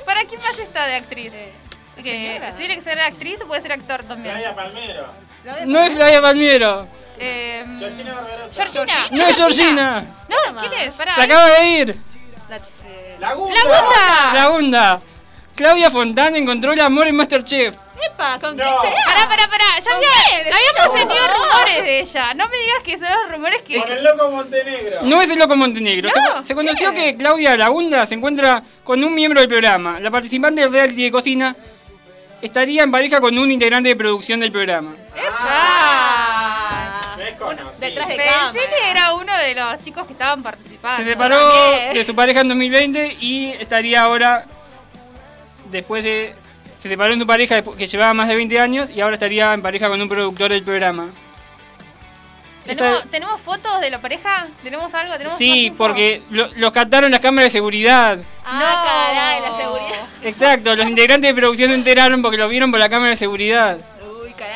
¿Para quién más está de actriz? Señora. ¿Tiene que ser actriz o puede ser actor también? Playa Palmero. No es Flavia Palmiero. Eh, Georgina Barbarosa. Georgina. No es Georgina. No, ¿quién es? Pará. Se acaba de ir. La- eh, Laguna. ¡Laguna! Segunda. Claudia Fontana encontró el amor en Masterchef. Epa, ¿con No. quién será? Pará, pará, pará. Ya, ¿Con había- ya habíamos tenido rumores de ella. No me digas que son los rumores que. Con el loco Montenegro. No es el loco Montenegro. No, se, se conoció ¿qué? que Claudia Lagunda se encuentra con un miembro del programa. La participante del reality de cocina estaría en pareja con un integrante de producción del programa. Ah. Detrás de Pensé cámara. que era uno de los chicos que estaban participando. Se separó de su pareja en 2020 y estaría ahora, después de... Se separó de su pareja que llevaba más de 20 años y ahora estaría en pareja con un productor del programa. ¿Tenemos, Esta- ¿Tenemos fotos de la pareja? ¿Tenemos algo? ¿Tenemos Sí, porque lo- los captaron las cámaras de seguridad. Ah, No. caray, la seguridad. Exacto, los integrantes de producción se enteraron porque lo vieron por la cámara de seguridad.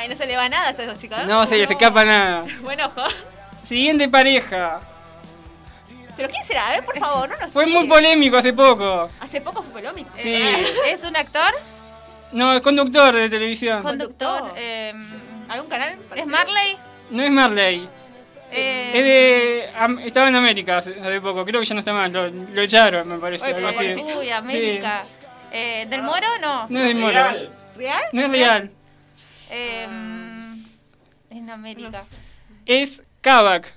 No se le va nada a esos chicos. No se les escapa nada. [laughs] Buen ojo. Siguiente pareja. ¿Pero quién será? A ver, por favor, no nos Fue tire. muy polémico hace poco. Hace poco fue polémico. Sí. Eh, [laughs] ¿Es un actor? No, es conductor de televisión. ¿Conductor? Eh, ¿Algún canal? ¿Es? Marley? No es Marley. Eh, Es de. am- estaba en América hace, hace poco. Creo que ya no está más. Lo, lo echaron, me parece. Algo así. Uy, América. Eh, ¿Del Moro? No. No es de Moro. Real. ¿Real? No es real. Eh, en América. Es Kavak.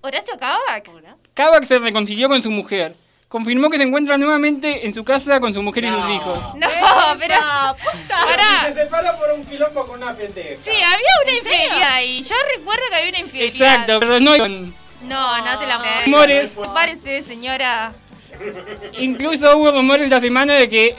¿Horacio Kavak? Kavak se reconcilió con su mujer. Confirmó que se encuentra nuevamente en su casa con su mujer y sus hijos. No, [laughs] pero. Pará. se separó por un quilombo con una pendeja. Sí, había una infidelidad ahí. Yo recuerdo que había una infidelidad. Exacto, pero no con No, no te la puedo. rumores. Parece, señora. Incluso hubo rumores esta semana de que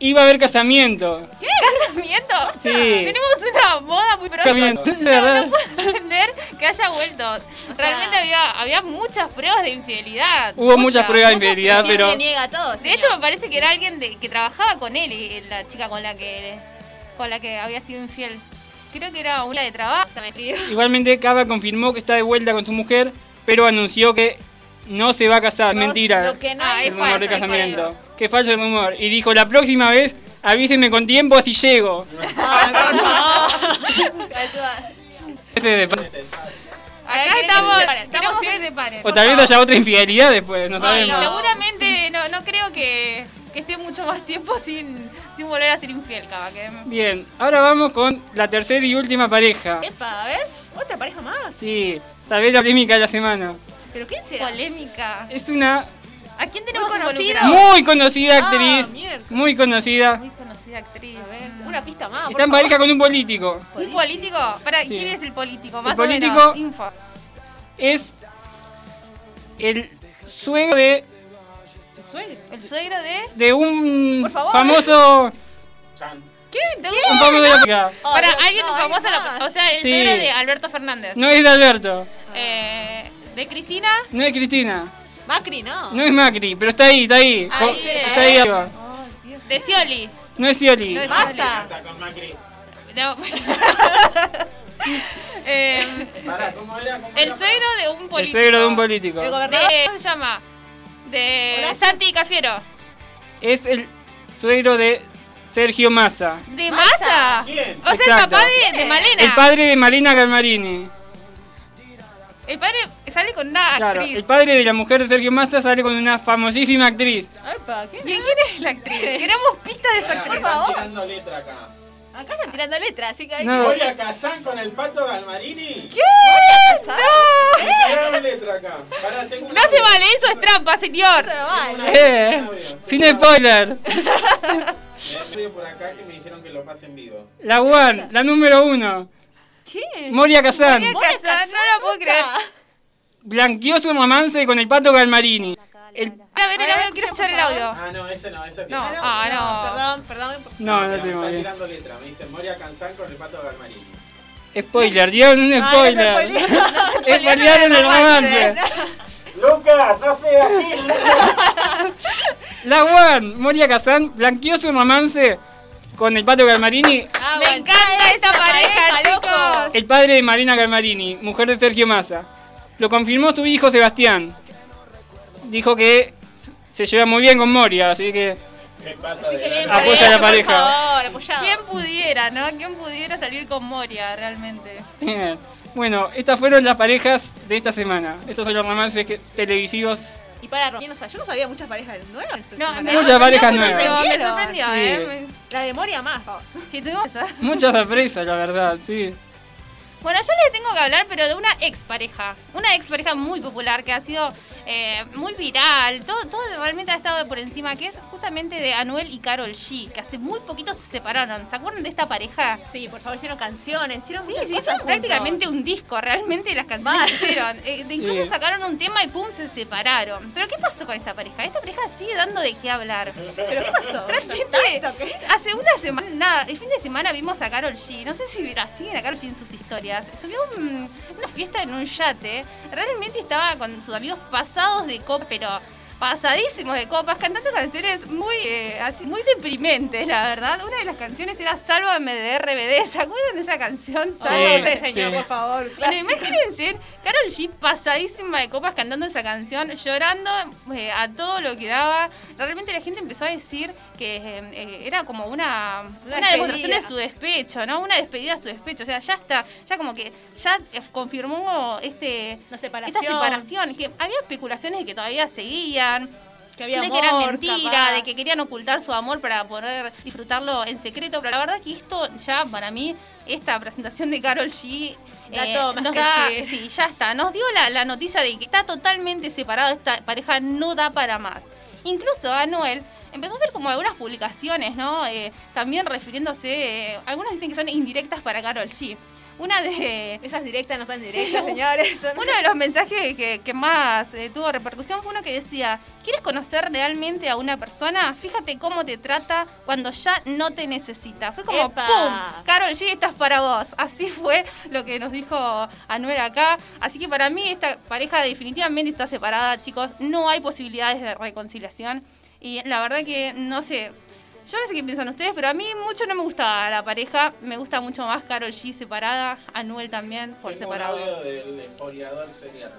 iba a haber casamiento. ¿Qué? ¿Casamiento? Sí. Tenemos una boda muy pronto. No, [laughs] verdad. no puedo entender que haya vuelto. Realmente había, había muchas pruebas de infidelidad. Hubo muchas pruebas de infidelidad, pero niega todo. De hecho, me parece que era alguien de, que trabajaba con él, y la chica con la que con la que había sido infiel. Creo que era una de trabajo. Se me pidió. igualmente Kavak confirmó que está de vuelta con su mujer, pero anunció que no se va a casar. No, Mentira. Lo que no Ah, es rumor falso, de es casamiento. Qué falso el rumor. Y dijo, la próxima vez avísenme con tiempo así llego. [laughs] Acá estamos, Estamos se separen. O tal vez haya otra infidelidad después, no sabemos. seguramente no, no creo que, que esté mucho más tiempo sin, sin volver a ser infiel, Cava. Que... Bien, ahora vamos con la tercera y última pareja. Epa, a ver, otra pareja más. Sí, tal vez la polémica de la semana. ¿Pero quién será? Polémica. Es una ¿A quién tenemos Muy conocido. muy conocida Ah, actriz. Muy conocida. Muy conocida actriz. A ver, una pista más. Está en pareja con un político. ¿Un político? Para, Sí. ¿quién es el político? Más político- o menos. Info. Es el suegro de, ¿El suegro? El suegro de. de un Por favor. famoso. Chan. ¿Quién? De Un un... famoso de la. Oh, Para Dios, alguien no, famoso, la- o sea, el Sí. suegro de Alberto Fernández. No es de Alberto. Eh, de Cristina. No es Cristina. Macri, no. No es Macri, pero está ahí, está ahí. Eh. está ahí arriba. De Scioli. No es Scioli. No es Massa. Está con Macri. No. [laughs] [laughs] Eh, Pará, ¿cómo era? ¿Cómo el era? suegro de un político. El suegro de un político. El gobernador. De, ¿Cómo se llama? De Horacio. Santi Cafiero. Es el suegro de Sergio Massa. ¿De Massa. O sea, el Exacto. papá de, de Malena. El padre de Marina Galmarini. El padre sale con una Claro, actriz. el padre de la mujer de Sergio Massa sale con una famosísima actriz. Epa, ¿quién? ¿Y quién es la actriz? [laughs] Queremos pistas de esa actriz. están favor. tirando letra acá. Acá están tirando letras, así que hay No. Moria Kazán con el pato Galmarini. ¿Qué? que ¡No! Tiraron letra acá. Pará, tengo un No se vale, eso es trampa, señor. se lo vale. Eh, sin spoiler. Me por acá que me dijeron que lo pasen vivo. La one, la número uno. Moria Kazan. Moria Kazan, no lo puedo creer. Blanqueó su romance con el pato Galmarini. El- A ver el audio, quiero escuchar el audio. Ah, no, ese no, ese es No, bien. ah, no. Perdón, perdón. No, no tengo Está tirando letra. Me dicen Moria Kazán con el pato Galmarini. Spoiler, dieron un Ah, spoiler. spoilea. [laughs] Spoilearon el romance. Lucas, no seas así. [laughs] La one, Moria Kazan blanqueó su romance con el pato Galmarini, Ah, Me bueno. encanta esta pareja, chicos. el padre de Marina Galmarini, mujer de Sergio Massa. Lo confirmó su hijo Sebastián. Dijo que se lleva muy bien con Moria, así que. Apoya a la por pareja. favor, apoyado. ¿Quién pudiera, no? ¿Quién pudiera salir con Moria realmente? Bien. Bueno, estas fueron las parejas de esta semana. Estos son los romances que- televisivos. Y para Romina, o sea, yo no sabía muchas parejas nuevas. No, me Muchas parejas nuevas. Me sorprendió, Sí. ¿eh? La de Moria más, por favor. Si tuvimos. [laughs] Muchas sorpresas, la verdad, sí. Bueno, yo les tengo que hablar, pero de una expareja. Una expareja muy popular que ha sido eh, muy viral. Todo, todo realmente ha estado por encima, que es justamente de Anuel y Carol G, que hace muy poquito se separaron. ¿Se acuerdan de esta pareja? Sí, por favor, hicieron canciones, hicieron Sí, muchas sí, cosas hicieron juntos. prácticamente un disco, realmente las canciones que hicieron. Eh, incluso Sí. sacaron un tema y pum, se separaron. Pero ¿qué pasó con esta pareja? Esta pareja sigue dando de qué hablar. ¿Pero qué pasó? Realmente, hace una semana, nada, el fin de semana vimos a Carol G. No sé si la siguen a Carol G en sus historias. Subió un- una fiesta en un yate. Realmente estaba con sus amigos pasados de copa, pero pasadísimos de copas, cantando canciones muy, eh, así, muy deprimentes, la verdad. Una de las canciones era Sálvame de RBD. ¿Se acuerdan de esa canción? Sálvame? sé, señor, sí. por favor. Bueno, imagínense, Carol G pasadísima de copas cantando esa canción, llorando eh, a todo lo que daba. Realmente la gente empezó a decir que eh, era como una, Una una demostración de su despecho, ¿no? Una despedida a su despecho. O sea, ya está, ya como que ya confirmó este, separación. esta separación, que había especulaciones de que todavía Que había de amor, que era mentira, capaz. de que querían ocultar su amor para poder disfrutarlo en secreto. Pero la verdad que esto ya para mí, esta presentación de Carol G eh, nos da, sí. sí, ya está. Nos dio la, la noticia de que está totalmente separado esta pareja, no da para más. Incluso Anuel empezó a hacer como algunas publicaciones, ¿no? Eh, también refiriéndose, eh, algunas dicen que son indirectas para Carol G. Una de, Esas directas no están directas, señores. Son- uno de los mensajes que, que más eh, tuvo repercusión fue uno que decía, ¿quieres conocer realmente a una persona? Fíjate cómo te trata cuando ya no te necesita. Fue como, ¡Epa! ¡pum! Carol G, estás para vos. Así fue lo que nos dijo Anuel acá. Así que para mí esta pareja definitivamente está separada, chicos. No hay posibilidades de reconciliación. Y la verdad que, no sé, yo no sé qué piensan ustedes, pero a mí mucho no me gusta la pareja. Me gusta mucho más Carol G separada, Anuel también por Tengo un separado. audio del espoliador serial.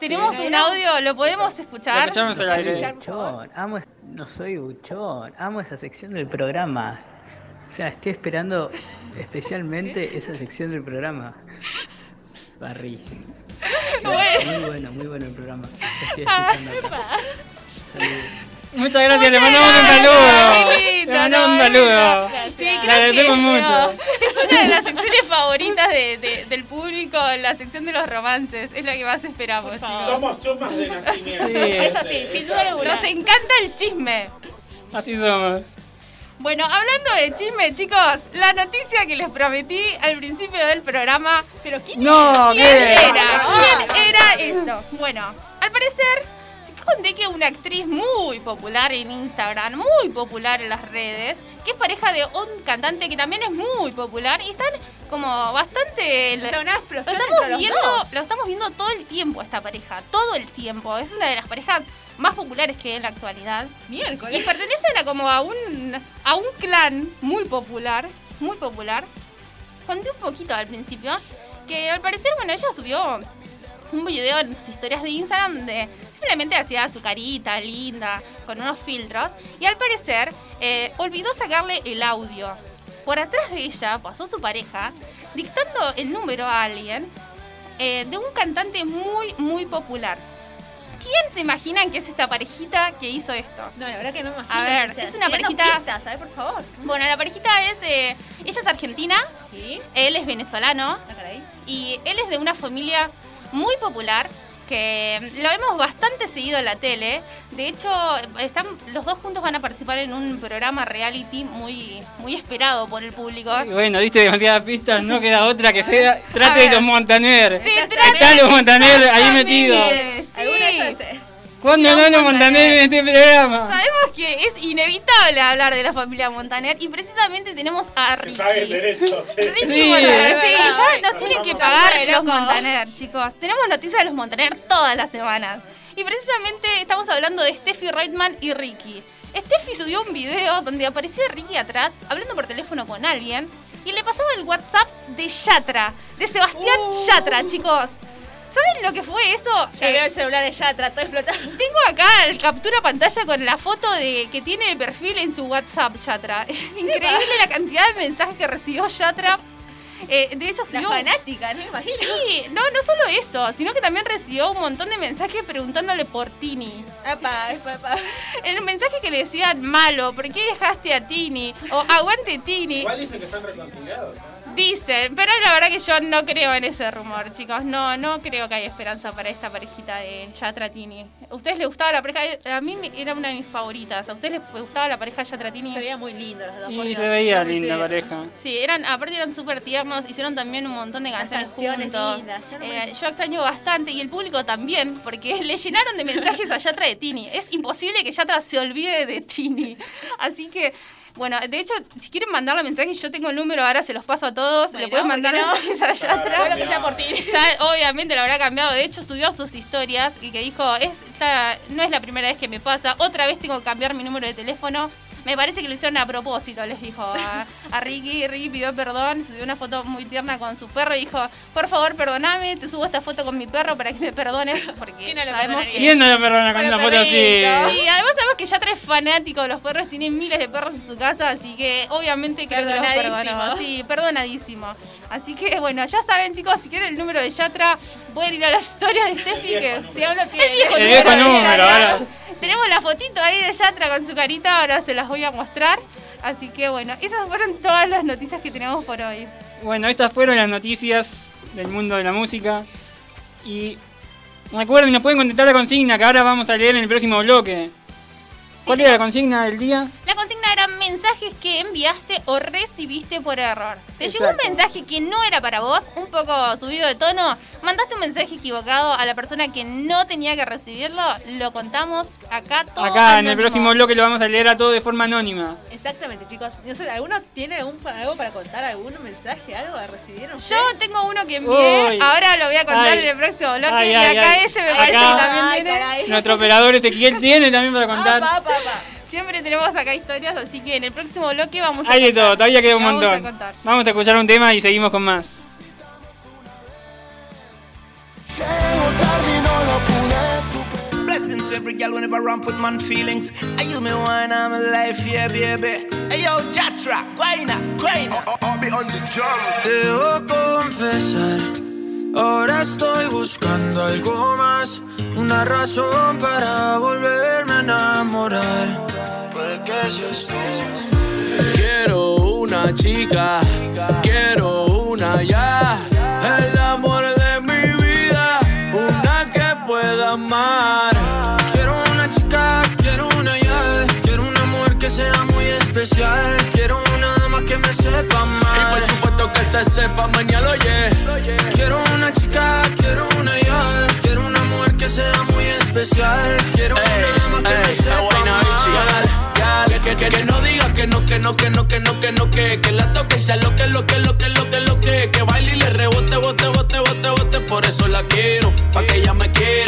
Tenemos Sí. un audio, ¿lo podemos Lo escuchar? escuchamos al aire. buchón, amo, no soy buchón, amo esa sección del programa. O sea, estoy esperando especialmente esa sección del programa. Barry. [laughs] Bueno. Muy bueno, muy bueno el programa. Estoy escuchando acá. Saludos. Muchas gracias, le mandamos un saludo. Lindo, Le mandamos no, un saludo. Sí, creo agradecemos que mucho. es una de las secciones favoritas de- de- del público, la sección de los romances. Es la que más esperamos, chicos. Somos chumas de nacimiento. Sí. Eso sí, sin duda alguna. Nos encanta el chisme. Así somos. Bueno, hablando de chisme, chicos, la noticia que les prometí al principio del programa. Pero ¿quién No, ¿Quién era? ¿Quién era esto? Bueno, al parecer, conté que una actriz muy popular en Instagram, muy popular en las redes, que es pareja de un cantante que también es muy popular y están como bastante... O sea, una explosión lo estamos entre los viendo, dos. Lo estamos viendo todo el tiempo esta pareja, todo el tiempo. Es una de las parejas más populares que hay en la actualidad. Y Miércoles. pertenecen a como a un, a un clan muy popular, muy popular. Conté un poquito al principio que al parecer, bueno, ella subió un video en sus historias de Instagram donde simplemente hacía su carita linda, con unos filtros, y al parecer eh, olvidó sacarle el audio. Por atrás de ella pasó su pareja, dictando el número a alguien eh, de un cantante muy, muy popular. ¿Quién se imaginan que es esta parejita que hizo esto? No, la verdad que no me imagino. A ver, que es una parejita- pistas, a ver, por favor. Bueno, la parejita es. eh, ella es argentina, Sí. él es venezolano Ah, caray. y él es de una familia muy popular que lo vemos bastante seguido en la tele. De hecho, están, los dos juntos van a participar en un programa reality muy, muy esperado por el público. Y bueno, diste demasiadas pistas, no queda otra que sea. Trate de los Montaner. Se trata Están los Montaner ahí metidos. Sí. ¿Cuándo no los Montaner en este programa? Sabemos que es inevitable hablar de la familia Montaner y precisamente tenemos a Ricky. Sabes derecho. [laughs] Ricky Sí, Montaner, sí, ya nos tienen que pagar los. Montaner, chicos. Tenemos noticias de los Montaner todas las semanas. Y precisamente estamos hablando de Steffi Reutemann y Ricky. Steffi subió un video donde aparecía Ricky atrás, hablando por teléfono con alguien, y le pasaba el WhatsApp de Yatra, de Sebastián Uh. Yatra, chicos. ¿Saben lo que fue eso? Ya Eh, el celular de ya, trató de explotar. tengo acá el captura pantalla con la foto de que tiene de perfil en su WhatsApp, Yatra. [laughs] Increíble la cantidad de mensajes que recibió Yatra. Eh, de hecho, La subió... fanática, no me imagino. Sí, no, no solo eso, sino que también recibió un montón de mensajes preguntándole por Tini. Apa, apa. [laughs] El mensaje que le decían malo, ¿por qué dejaste a Tini? O aguante Tini. Igual dicen que están reconciliados. Dicen, pero la verdad que yo no creo en ese rumor, chicos. No, no creo que haya esperanza para esta parejita de Yatra Tini. ¿A ustedes les gustaba la pareja? A mí me- era una de mis favoritas. ¿A ustedes les gustaba la pareja Yatra Tini? Se veía muy lindo los dos. Dios, se veía linda pareja. Sí, eran, aparte eran súper tiernos, hicieron también un montón de canciones, canciones juntos. lindas, Eh, lindas. yo extraño bastante y el público también, porque [laughs] le llenaron de mensajes a Yatra de Tini. Es imposible que Yatra se olvide de Tini. Así que, bueno, de hecho, si quieren mandarle mensajes, yo tengo el número, ahora se los paso a todos. Bueno, le pueden mandar ¿por qué no? mensajes a Yatra. Que sea por ti. Ya obviamente lo habrá cambiado. De hecho, subió sus historias y que dijo, esta no es la primera vez que me pasa. Otra vez tengo que cambiar mi número de teléfono. Me parece que lo hicieron a propósito, les dijo a, a Ricky. Ricky pidió perdón, subió una foto muy tierna con su perro y dijo, por favor, perdoname, te subo esta foto con mi perro para que me perdones, porque ¿Quién no lo sabemos que... ¿Quién no lo perdona con Pero una foto así? Sí, además sabemos que Yatra es fanático de los perros, tiene miles de perros en su casa, así que obviamente creo que los perdonó. Sí, perdonadísimo. Así que bueno, ya saben chicos, si quieren el número de Yatra, pueden ir a las historias de Steffi que... Si aún lo El tiene. viejo El viejo número, ahora. Tenemos la fotito ahí de Yatra con su carita, ahora se las voy a mostrar. Así que bueno, esas fueron todas las noticias que tenemos por hoy. Bueno, estas fueron las noticias del mundo de la música. Y recuerden, nos pueden contestar la consigna que ahora vamos a leer en el próximo bloque. ¿Cuál era la consigna del día? La consigna era mensajes que enviaste o recibiste por error. ¿Te llegó un mensaje que no era para vos, un poco subido de tono? ¿Mandaste un mensaje equivocado a la persona que no tenía que recibirlo? Lo contamos acá todo Acá en el próximo bloque lo vamos a leer a todo de forma anónima. Exactamente, chicos. No sé, ¿alguno tiene algún, algo para contar? ¿Algún mensaje? ¿Algo? ¿Recibieron? Yo tengo uno que envié, Uy. ahora lo voy a contar Ay. en el próximo bloque Ay, y ay, acá ay. ese me parece que también Ay, tiene. caray. Nuestro operador Ezequiel tiene también para contar. Ah, pa, Siempre tenemos acá historias, así que en el próximo bloque vamos a Hay de contar. todo, todavía queda un Vamos a montón. contar. Vamos a escuchar un tema y seguimos con más. Blessings to every girl whenever run put man feelings. Are you me wine, I'm alive, yeah, baby. Hey yo, Jatra, guayna, guayna. I'll be on the drum. Debo confesar, ahora estoy buscando algo más, una razón para volverme a enamorar. Quiero una chica, quiero una ya. El amor de mi vida, una que pueda amar. Quiero una chica, quiero una ya. Quiero una mujer que sea muy especial. Que se sepa mañana, oye. Quiero una chica, quiero una ya. Quiero una mujer que sea muy especial. Quiero una dama que me sepa mal. Que, que, que no diga que no, que no, que no, que no, que no, que, que la toque y sea lo que, lo que, lo que, lo que, lo que, que baile y le rebote, bote, bote, bote, bote, por eso la quiero, pa' que ella me quiera.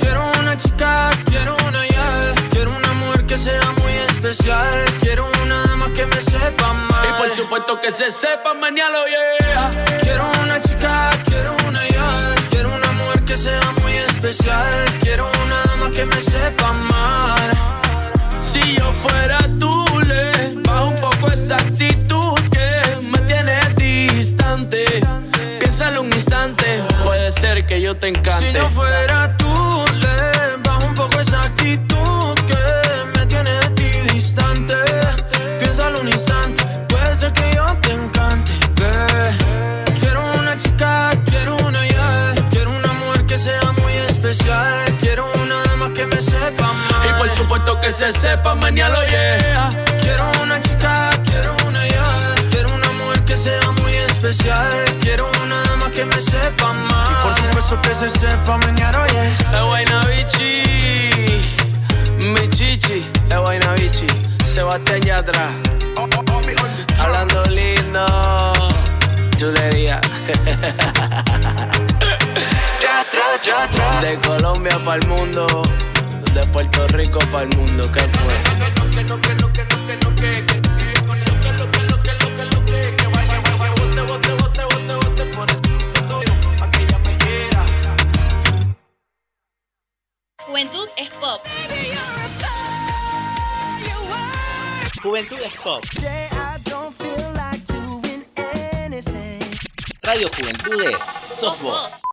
Quiero una chica, quiero una ya. Quiero una mujer que sea muy especial. Quiero una dama que me sepa mal. Y por supuesto que se sepa mañana, yeah. Quiero una chica, quiero una ya. Quiero una mujer que sea muy especial. Quiero una dama que me sepa amar. Si yo fuera tú, le bajo un poco esa actitud que me tiene distante. Piénsalo un instante, puede ser que yo te encante. Si yo fuera tú, le bajo un poco esa actitud que me tiene de ti distante. Piénsalo un instante, puede ser que yo te encante. Quiero una chica, quiero una ya. Quiero una mujer que sea muy especial. Quiero una dama que me sepa mal. Y por supuesto que se sepa mañana, que se mañana, oye. Es Guaynabichi, mi chichi, es Guaynabichi, Sebastián Yatra. Hablando lindo, chulería. [laughs] Yatra, Yatra. De Colombia para el mundo, de Puerto Rico para el mundo, ¿qué fue? Juventud es pop. Juventud es Pop. Radio Juventudes, sos vos.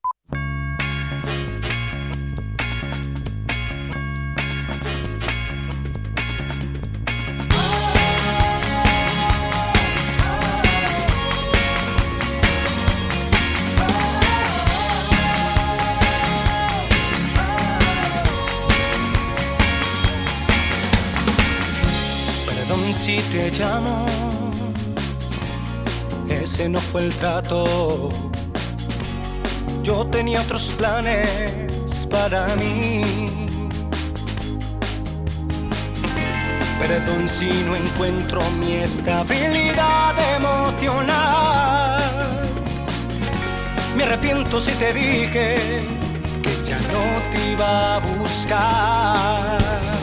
Si te llamo, ese no fue el trato. Yo tenía otros planes para mí. Perdón si no encuentro mi estabilidad emocional. Me arrepiento si te dije que ya no te iba a buscar.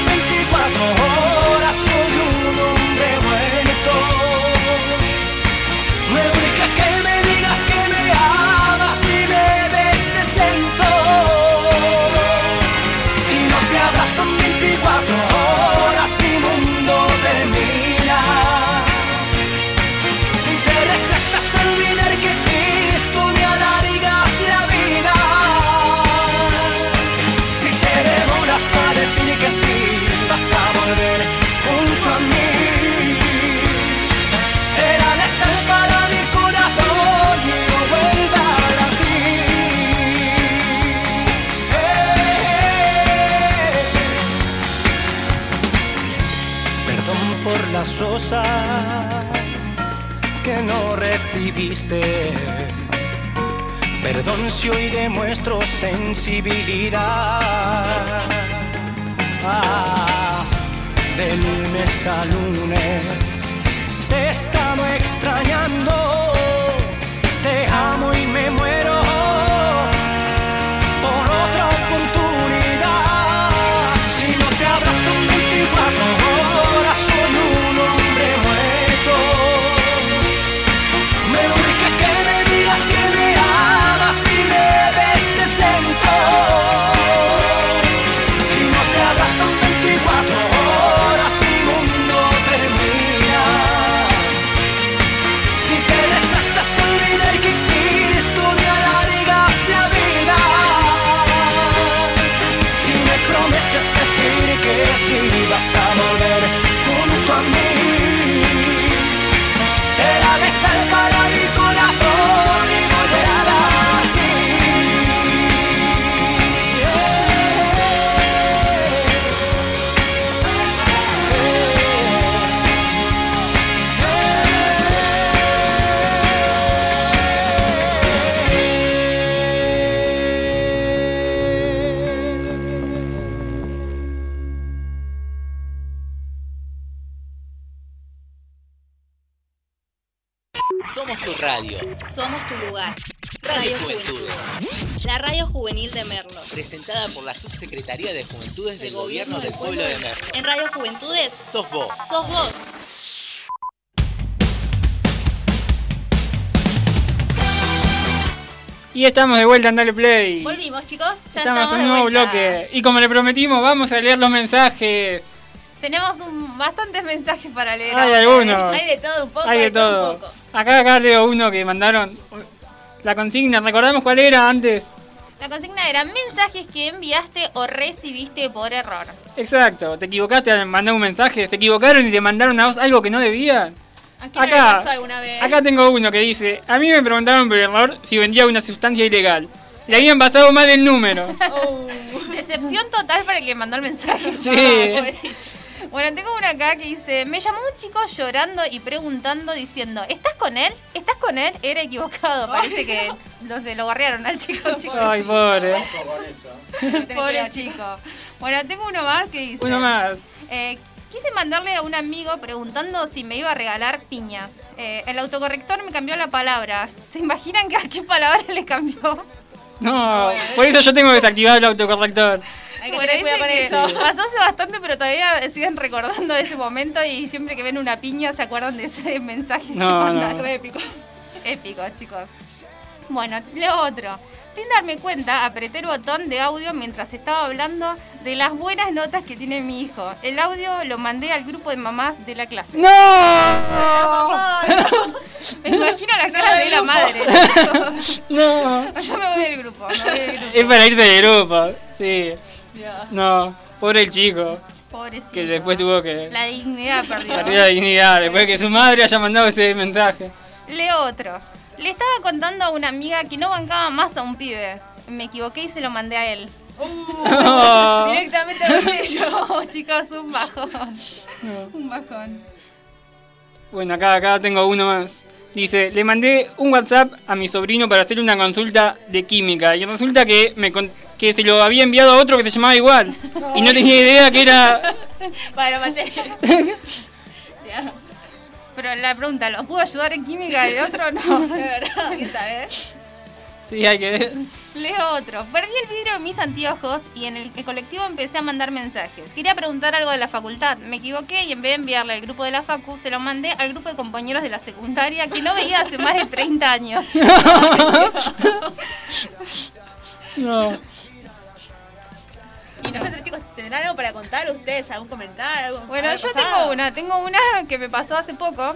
Perdón si hoy demuestro sensibilidad. Ah, de lunes a lunes te he estado extrañando. Te amo y me muero Presentada por la Subsecretaría de Juventudes del Gobierno del Pueblo de Merlo. En Radio Juventudes Sos vos. sos vos. Y estamos de vuelta en Dale Play. Volvimos, chicos. Estamos con un nuevo bloque. Y como le prometimos, vamos a leer los mensajes. Tenemos un, bastantes mensajes para leer. Hay ahora. algunos. Hay de todo un poco. Hay de todo. un poco. Acá, acá leo uno que mandaron. La consigna, ¿recordamos cuál era antes? La consigna era mensajes que enviaste o recibiste por error. Exacto, te equivocaste al mandar un mensaje, se equivocaron y te mandaron a vos algo que no debían. ¿A quién le Acá, pasó alguna vez? acá tengo uno que dice, a mí me preguntaron por error si vendía una sustancia ilegal. Le habían pasado mal el número. [laughs] Oh. Decepción total para el que mandó el mensaje. Sí. [laughs] Bueno, tengo una acá que dice, me llamó un chico llorando y preguntando, diciendo, ¿estás con él? ¿Estás con él? Era equivocado, parece que no sé, lo barrearon al chico, chicos. Ay, pobre. [laughs] Pobre chico. Bueno, tengo uno más que dice... Uno más. Eh, quise mandarle a un amigo preguntando si me iba a regalar piñas. Eh, el autocorrector me cambió la palabra. ¿Se imaginan que a qué palabra le cambió? No, por eso yo tengo que desactivar el autocorrector. Hay que Bueno, tener cuidado con que eso. pasó hace bastante, pero todavía siguen recordando ese momento y siempre que ven una piña se acuerdan de ese mensaje que No, mandaron. [laughs] no. Re épico. Épico, chicos. Bueno, leo otro. Sin darme cuenta, apreté el botón de audio mientras estaba hablando de las buenas notas que tiene mi hijo. El audio lo mandé al grupo de mamás de la clase. ¡No! Me imagino la cara de la madre. chicos. [laughs] No. Yo me voy del grupo, me voy del grupo. Es para irte de grupo, sí. No, pobre el chico. Pobrecito. Que después tuvo que La dignidad perdió. perder la dignidad, después que su madre haya mandado ese mensaje. Leo otro. Le estaba contando a una amiga que no bancaba más a un pibe. Me equivoqué y se lo mandé a él. No. [laughs] Directamente al bolsillo. [laughs] No, chicos, un bajón. Un bajón. Bueno, acá, acá tengo uno más. Dice, le mandé un WhatsApp a mi sobrino para hacer una consulta de química y resulta que me con- que se lo había enviado a otro que se llamaba igual y no tenía idea que era [laughs] Para. [laughs] Pero la pregunta, ¿los pudo ayudar en química y de otro no? [laughs] De verdad, ¿quién sabe? Sí, hay que ver. Leo otro. Perdí el vidrio de mis anteojos y en el, el colectivo empecé a mandar mensajes. Quería preguntar algo de la facultad. Me equivoqué y en vez de enviarle al grupo de la facu, se lo mandé al grupo de compañeros de la secundaria que no veía hace más de 30 años. No. Y nosotros, chicos, ¿tendrán algo para contar ustedes? ¿Algún comentario? algo- Bueno, yo pasado? tengo una, tengo una que me pasó hace poco.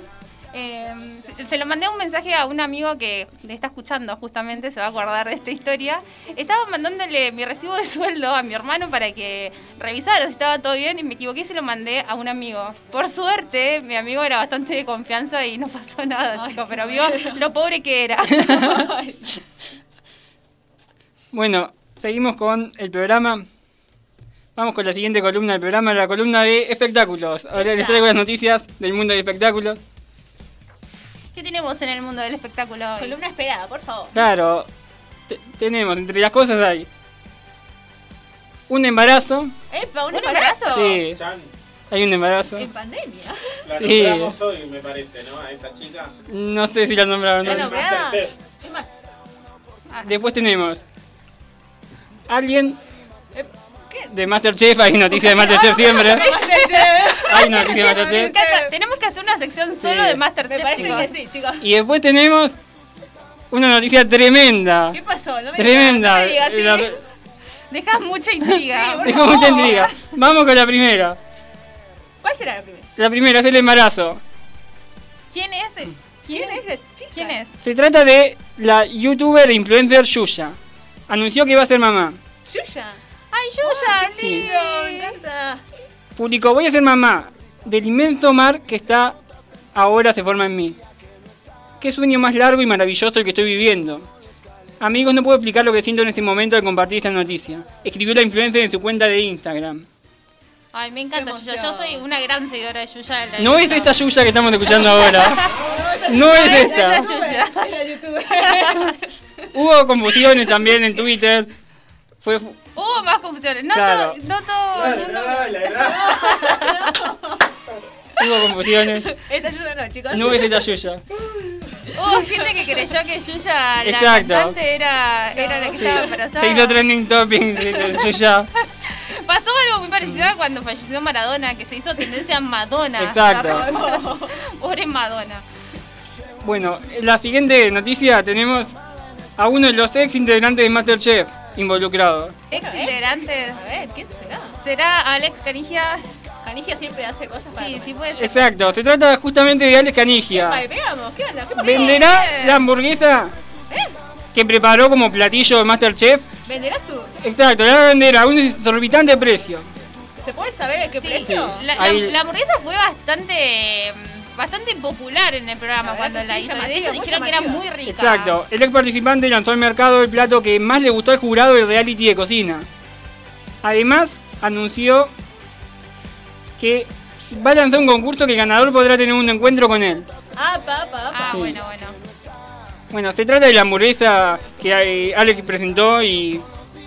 Eh, se- se lo mandé un mensaje a un amigo que me está escuchando justamente, se va a acordar de esta historia. Estaba mandándole mi recibo de sueldo a mi hermano para que revisara si estaba todo bien y me equivoqué y se lo mandé a un amigo. Por suerte, mi amigo era bastante de confianza y no pasó nada, chicos, pero vio lo pobre que era. [laughs] Bueno, seguimos con el programa. Vamos con la siguiente columna del programa, la columna de espectáculos. Ahora les Esa. traigo las noticias del mundo del espectáculo. ¿Qué tenemos en el mundo del espectáculo hoy? Columna esperada, por favor. Claro, te- tenemos, entre las cosas hay un embarazo. Epa, un, ¿Un embarazo. Sí, hay un embarazo. En pandemia. La Sí. nombramos hoy, me parece, ¿no? A esa chica. No sé si la nombraron. ¿La ¿no? nombrada? Después tenemos alguien. De Masterchef, hay noticias de Masterchef siempre. Hay noticias de Me Masterchef. encanta. Tenemos que hacer una sección solo Sí. de Me Masterchef, parece chicos. que sí, chicos. Y después tenemos una noticia tremenda. ¿Qué pasó? No me Tremenda. no me digas, sí. La- Dejas mucha intriga. Dejo mucha intriga. Vamos con la primera. ¿Cuál será la primera? La primera es el embarazo. ¿Quién es? ¿Quién es la chica? ¿Quién es? Se trata de la youtuber e influencer Yuya. Anunció que va a ser mamá. Yuya. ¡Ay, Yuya! Qué sí. lindo, me encanta. Publicó, voy a ser mamá del inmenso mar que está ahora se forma en mí. Qué sueño más largo y maravilloso el que estoy viviendo. Amigos, no puedo explicar lo que siento en este momento al compartir esta noticia. Escribió la influencer en su cuenta de Instagram. Ay, me encanta Yuya. Yo soy una gran seguidora de Yuya. la- No es esta Yuya que estamos escuchando ahora. [laughs] No es es esta. esta Yuya. [laughs] Hubo confusiones también en Twitter. Fue Hubo más confusiones. No Claro. todo, no todo el mundo. [laughs] hubo confusiones. Esta ayuda no, chicos. No es esta Yuya. Hubo gente que creyó que Yuya, la Exacto. cantante, era, era la que Sí. estaba embarazada. Se hizo trending topic de de Yuya. [laughs] Pasó algo muy parecido a cuando falleció Maradona, que se hizo tendencia Madonna. Exacto. [laughs] Pobre Madonna. Bueno, en la siguiente noticia tenemos a uno de los ex integrantes de Masterchef involucrado. Ex integrantes. A ver, ¿quién será? ¿Será Alex Canigia? Canigia siempre hace cosas para Sí, comer. sí puede ser. Exacto, se trata justamente de Alex Canigia. Veamos, ¿qué onda? ¿Qué pasó? ¿Venderá la hamburguesa que preparó como platillo de Masterchef? ¿Venderá su...? Exacto, la va a vender a un exorbitante precio. ¿Se puede saber a qué Sí, precio? La, la- Ahí- la hamburguesa fue bastante bastante popular en el programa La cuando la sí, hizo. De hecho, dijeron que era muy rica. Exacto, el ex participante lanzó al mercado el plato que más le gustó al jurado del reality de cocina. Además, anunció que va a lanzar un concurso que el ganador podrá tener un encuentro con él. Ah, pa, pa, pa. Ah, Sí. bueno, bueno. Bueno, se trata de la hamburguesa que eh, Alex presentó y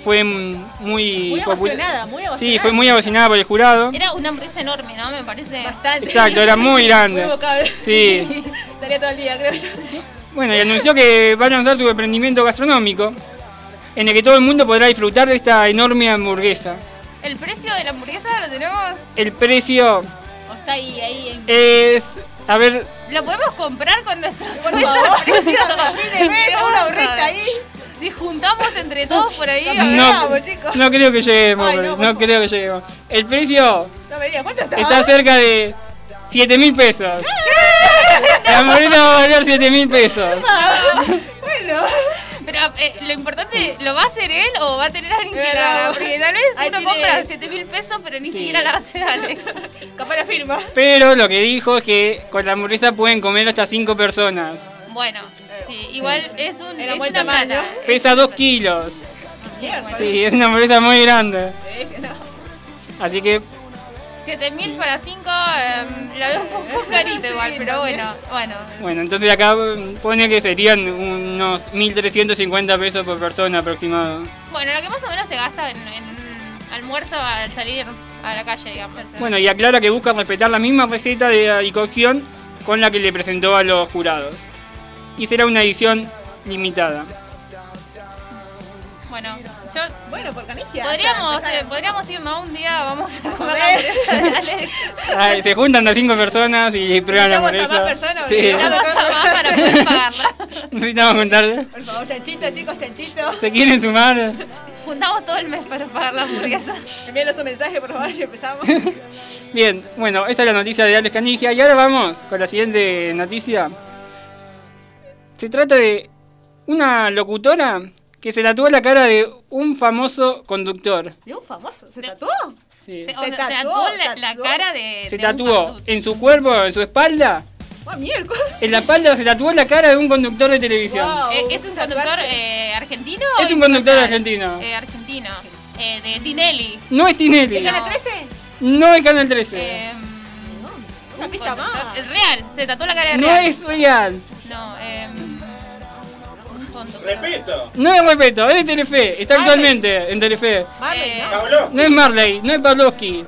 fue mm, muy, Muy emocionada, muy emocionada. Sí, fue muy abocinada por el jurado. Era una hamburguesa enorme, ¿no? Me parece. Bastante. Exacto, era muy [laughs] grande. Muy vocable. Sí. [laughs] Estaría todo el día, creo yo. Bueno, y anunció que va a lanzar su emprendimiento gastronómico en el que todo el mundo podrá disfrutar de esta enorme hamburguesa. El precio de la hamburguesa lo tenemos. El precio O está ahí, ahí. En... es, a ver, Lo podemos comprar con nuestro Por favor, precio. [laughs] una ahí. Si juntamos entre todos por ahí. no, chicos. no creo que lleguemos, Ay, no, no, creo que lleguemos. El precio No me digas, ¿cuánto está? está cerca de 7 mil pesos. La hamburguesa va a valer 7 mil pesos. [laughs] Bueno. Pero eh, lo importante, ¿lo va a hacer él o va a tener alguien que la? Porque tal vez Ahí uno tiene- compra 7 mil pesos, pero ni Sí. siquiera la hace Alex. Capaz la firma. Pero lo que dijo es que con la hamburguesa pueden comer hasta 5 personas. Bueno, sí, igual es, un, Era es buen una tamaño. plata. Pesa 2 kilos. Sí, es una hamburguesa muy grande. Eh. Así que 7 mil para 5 la veo un poco [laughs] carito igual, pero bueno, bueno. Bueno, entonces acá pone que serían unos 1.350 pesos por persona aproximado. Bueno, lo que más o menos se gasta en, en almuerzo al salir a la calle, digamos. Bueno, y aclara que busca respetar la misma receta de y cocción con la que le presentó a los jurados. Y será una edición limitada. Bueno, yo Bueno, por canigia. podríamos, o sea, eh, podríamos ir, ¿no? Un día vamos a comer la hamburguesa de Alex. Ay, se juntan las cinco personas y prueban la Invitamos a hamburguesa. más personas, Sí, a más para poder [laughs] pagarla. necesitamos juntar. Por favor, chanchito, chicos, chanchito. ¿Se quieren sumar? Juntamos todo el mes para pagar la hamburguesa. Envíenos un mensaje, por favor, si empezamos. [laughs] Bien, bueno, esa es la noticia de Alex Canigia. Y ahora vamos con la siguiente noticia. Se trata de una locutora que se tatuó la cara de un famoso conductor. ¿De un famoso? ¿Se tatuó? Sí. Se, o Se tatuó, tatuó la, cara de. Se de tatuó en su cuerpo, en su espalda. ¡Ah, miércoles! En la espalda se tatuó la cara de un conductor de televisión. Wow. Eh, ¿Es un conductor eh, argentino? Es un conductor argentino. Eh, argentino. Eh, de Tinelli. No es Tinelli. ¿Es Canal 13? No es Canal 13. Eh, Una pista más. es real, se tatuó la cara de no real. es real. No, eh, Repito. No es respeto, es de Telefe. Está Marley. actualmente en Telefe. Marley, Eh, ¿no? Es Marley, no es Pavlovsky.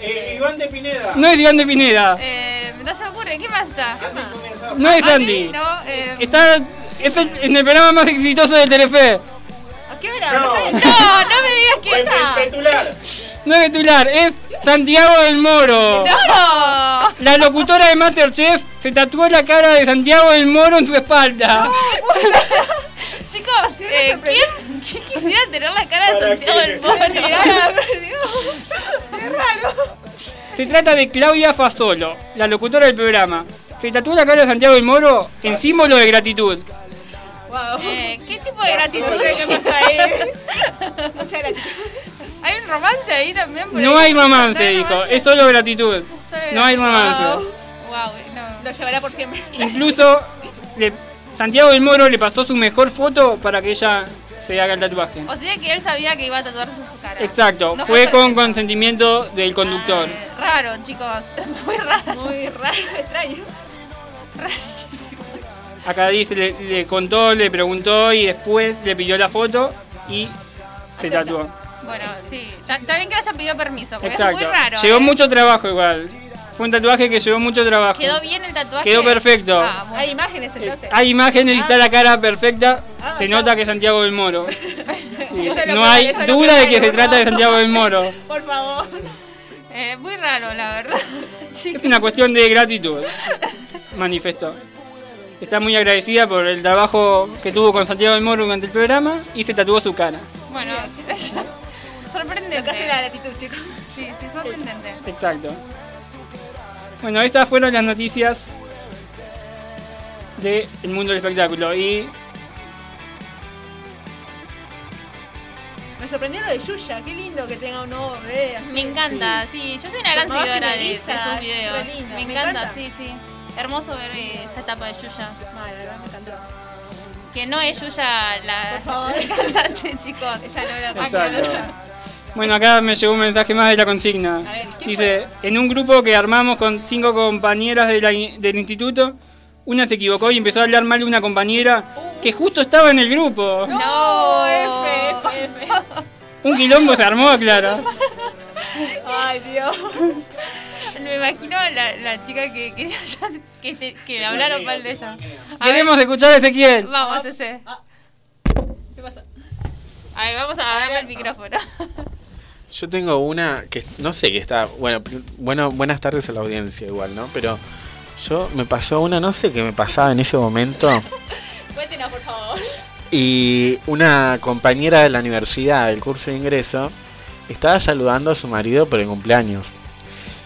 Eh, Iván de Pineda. No es Iván de Pineda. Eh, no se me ocurre, ¿qué más está? No es Andy, Andy. No, eh, Está es el- en el programa más exitoso de Telefe. ¿A qué hora? No. No me digas que está. No es Betular, es Santiago del Moro. No. La locutora de Masterchef se tatuó la cara de Santiago del Moro en su espalda. [laughs] Chicos, eh, ¿quién, quién quisiera tener la cara de ¿Para Santiago del Moro? [laughs] Qué raro. Se trata de Claudia Fasolo, la locutora del programa. Se tatuó la cara de Santiago del Moro en símbolo de gratitud. Wow. Eh, ¿Qué tipo de gratitud? No sé qué pasa ahí. [laughs] Mucha gratitud. ¿Hay un romance ahí también? por No ahí? hay romance, No hay dijo. Es solo gratitud. Solo No hay romance. Wow. Wow, no. Lo llevará por siempre. Incluso le- Santiago del Moro le pasó su mejor foto para que ella se haga el tatuaje. O sea que él sabía que iba a tatuarse su cara. Exacto, No fue con consentimiento del conductor. Eh, raro, chicos. [laughs] Muy raro. Muy raro, extraño. Acá dice, le, le contó, le preguntó y después le pidió la foto y se tatuó. Bueno, sí. Está bien que haya pedido permiso, porque Exacto. es muy raro. Llevó ¿eh? mucho trabajo igual. Fue un tatuaje que llevó mucho trabajo. ¿Quedó bien el tatuaje? Quedó perfecto. Ah, bueno. Hay imágenes entonces. Hay imágenes y está la cara perfecta. Ah, se nota que es Santiago del Moro. [laughs] Sí, No que hay duda que de que se trata de. Santiago del Moro. [laughs] Por favor. Eh, muy raro, la verdad. [laughs] Es una cuestión de gratitud. Manifestó. Está muy agradecida por el trabajo que tuvo con Santiago del Moro durante el programa y se tatuó su cara. Bueno, sorprendente. Lo que hace la gratitud, chicos. Sí, sí, sorprendente. Exacto. Bueno, estas fueron las noticias del mundo del espectáculo. Y Me sorprendió lo de Yuya. Qué lindo que tenga un nuevo bebé. Así. Me encanta, sí. Yo soy una gran seguidora de, de sus videos. lindo, Me me encanta, encanta. sí, sí. Hermoso ver eh, esta etapa de Yuya. Verdad, me encantó. Que no es Yuya la, [laughs] la cantante, chicos. Ella no era. Bueno, acá me llegó un mensaje más de la consigna. ver, ¿qué Dice, en un grupo que armamos con cinco compañeras de la in- del instituto, una se equivocó y empezó a hablar mal de una compañera que justo estaba en el grupo. No, F, F, F. Un quilombo se armó, claro. Ay, Dios. Me imagino la, la chica que, que, [laughs] que, te- que le hablaron mal de ella. A Queremos ver, escuchar a Ezequiel. Vamos, ese. ¿Qué pasa? A ver, vamos a darle el micrófono. Yo tengo una que no sé qué está. Bueno, bueno, buenas tardes a la audiencia igual, ¿no? Pero yo me pasó una, no sé qué me pasaba en ese momento. [laughs] Cuéntenos, por favor. Y una compañera de la universidad del curso de ingreso estaba saludando a su marido por el cumpleaños.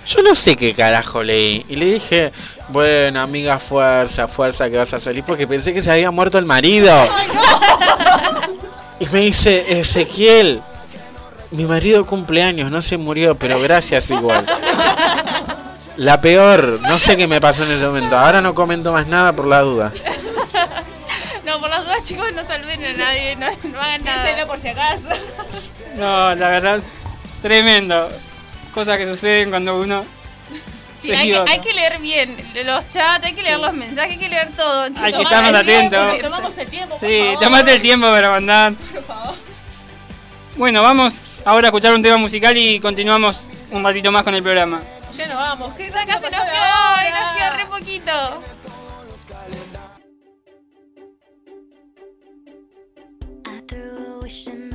Yo no sé qué carajo leí. Y le dije, bueno, amiga, fuerza, fuerza que vas a salir porque pensé que se había muerto el marido. Y me dice, Ezequiel, mi marido cumpleaños, no se murió, pero gracias igual. La peor, no sé qué me pasó en ese momento. Ahora no comento más nada por la duda. No, por las dudas, chicos, no saluden a nadie, no, no hagan nada. por si acaso. No, la verdad, tremendo. Cosas que suceden cuando uno Sí, se hay, que, hay que leer bien los chats, hay que leer los mensajes, hay que leer todo, chicos. Hay que estar más atentos. Tomamos el tiempo, por Sí, favor. tomate el tiempo para mandar. Por favor. Bueno, vamos ahora a escuchar un tema musical y continuamos un ratito más con el programa. Ya nos vamos. ¿Qué Ya casi nos quedó, y nos queda re poquito. I threw a wish in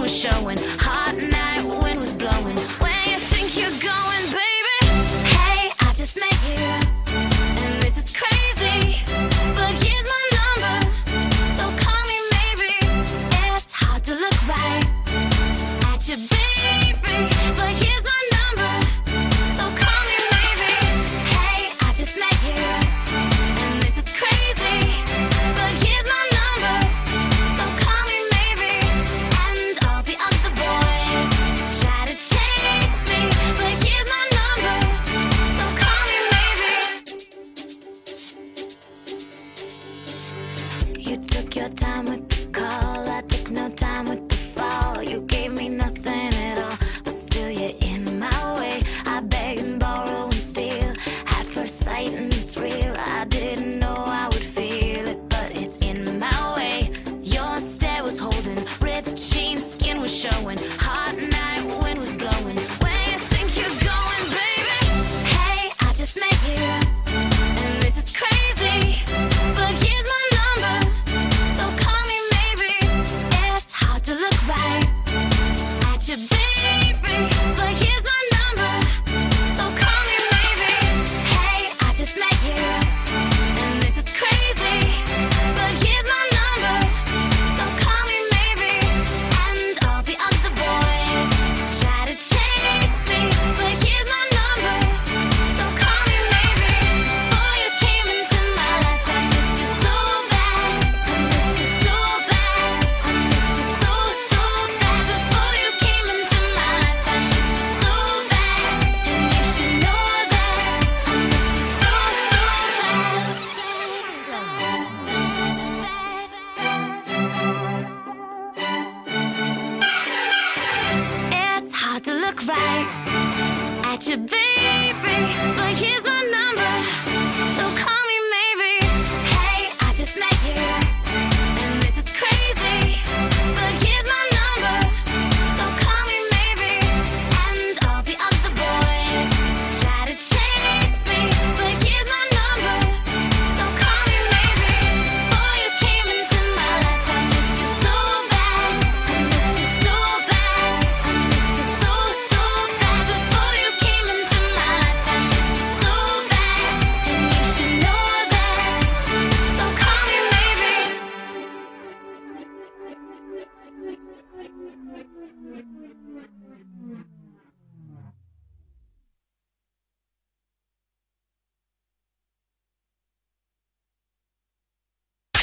was showing. Hot night,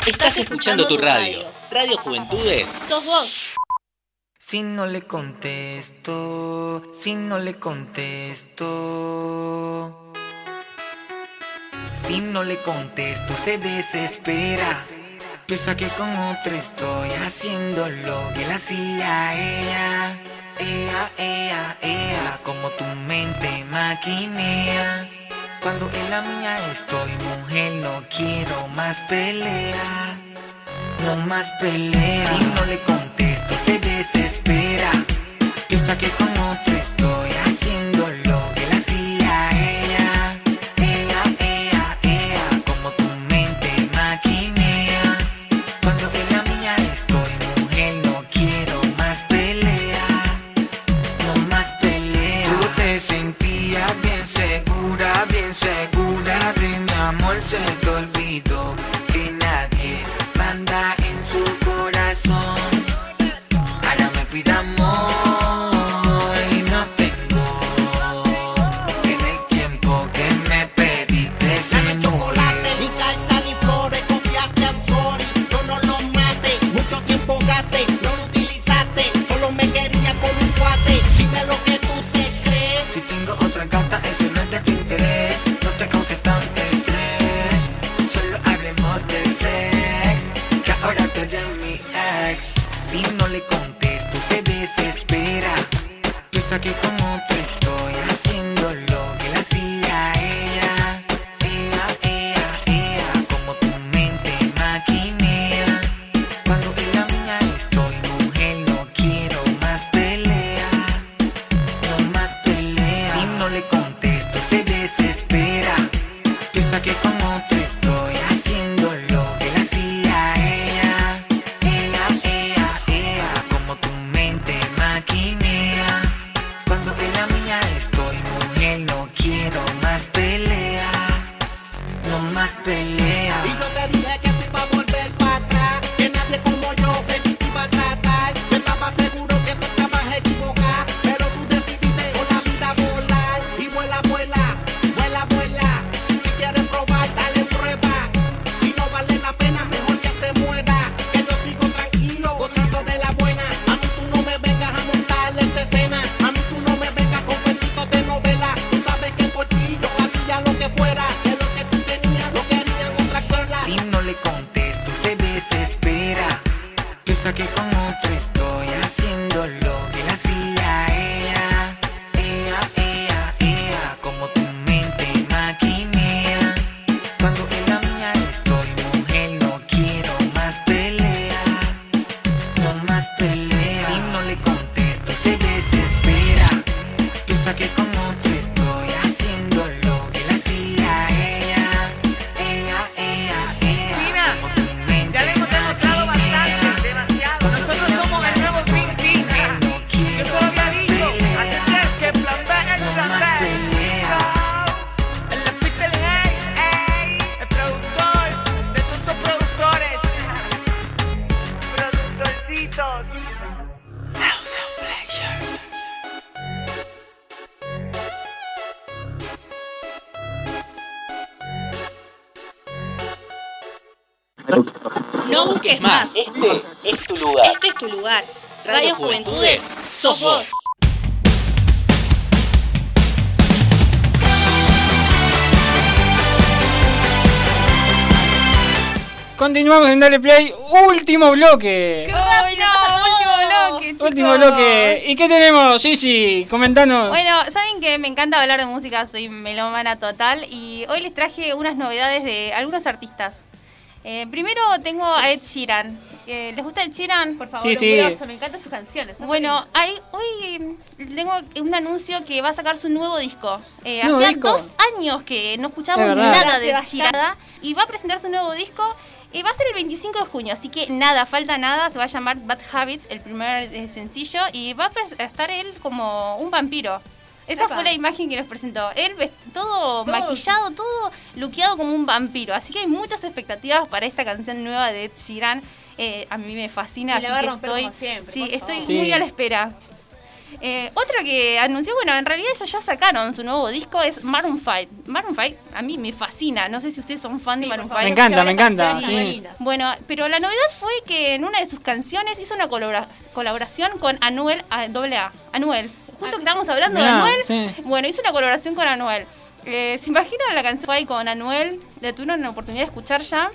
Estás escuchando tu radio. Radio Juventudes. Sos vos. Si no le contesto, si no le contesto. Si no le contesto, se desespera. Piensa que con otra estoy haciendo lo que la hacía ella. Ea, ea, ea, como tu mente maquinea. Cuando en la mía estoy, mujer, no quiero más pelea. No más pelea. Si no le contesto, se desespera. Piensa que con más. Este es tu lugar. Este es tu lugar. Radio Juventudes, sos vos. Continuamos en Dale Play, último bloque. ¡Ay, no! Último bloque, chicos. Último bloque. ¿Y qué tenemos, Gigi? Comentanos. Bueno, saben que me encanta hablar de música, soy melómana total y hoy les traje unas novedades de algunos artistas. Eh, primero tengo a Ed Sheeran. Eh, ¿Les gusta Ed Sheeran? Por favor, Sí, sí. un grosso, me encantan sus canciones. son Bueno, hay, hoy tengo un anuncio que va a sacar su nuevo disco. Eh, ¿Nuevo hacía disco? dos años que no escuchábamos nada de Ed Sheeran y va a presentar su nuevo disco. Eh, va a ser el 25 de junio, así que nada, falta nada. Se va a llamar Bad Habits, el primer eh, sencillo, y va a estar él como un vampiro. Esa Epa. fue la imagen que nos presentó. Él ves- todo, maquillado, todo luqueado como un vampiro. Así que hay muchas expectativas para esta canción nueva de Ed Sheeran. Eh, a mí me fascina, Y la así va a que romper estoy, como siempre, sí, estoy muy a la espera. Eh, otro que anunció, bueno, en realidad eso ya sacaron su nuevo disco, es Maroon 5. Maroon 5 a mí me fascina, no sé si ustedes son fan de Maroon 5. Me encanta, me encanta, sí. Bueno, pero la novedad fue que en una de sus canciones hizo una colabora- colaboración con Anuel, a, doble A, Anuel. Justo que estábamos hablando de Anuel, sí. bueno, hizo una colaboración con Anuel. Eh, ¿Se imaginan la canción Fai con Anuel? ¿La tuvieron la oportunidad de escuchar ya?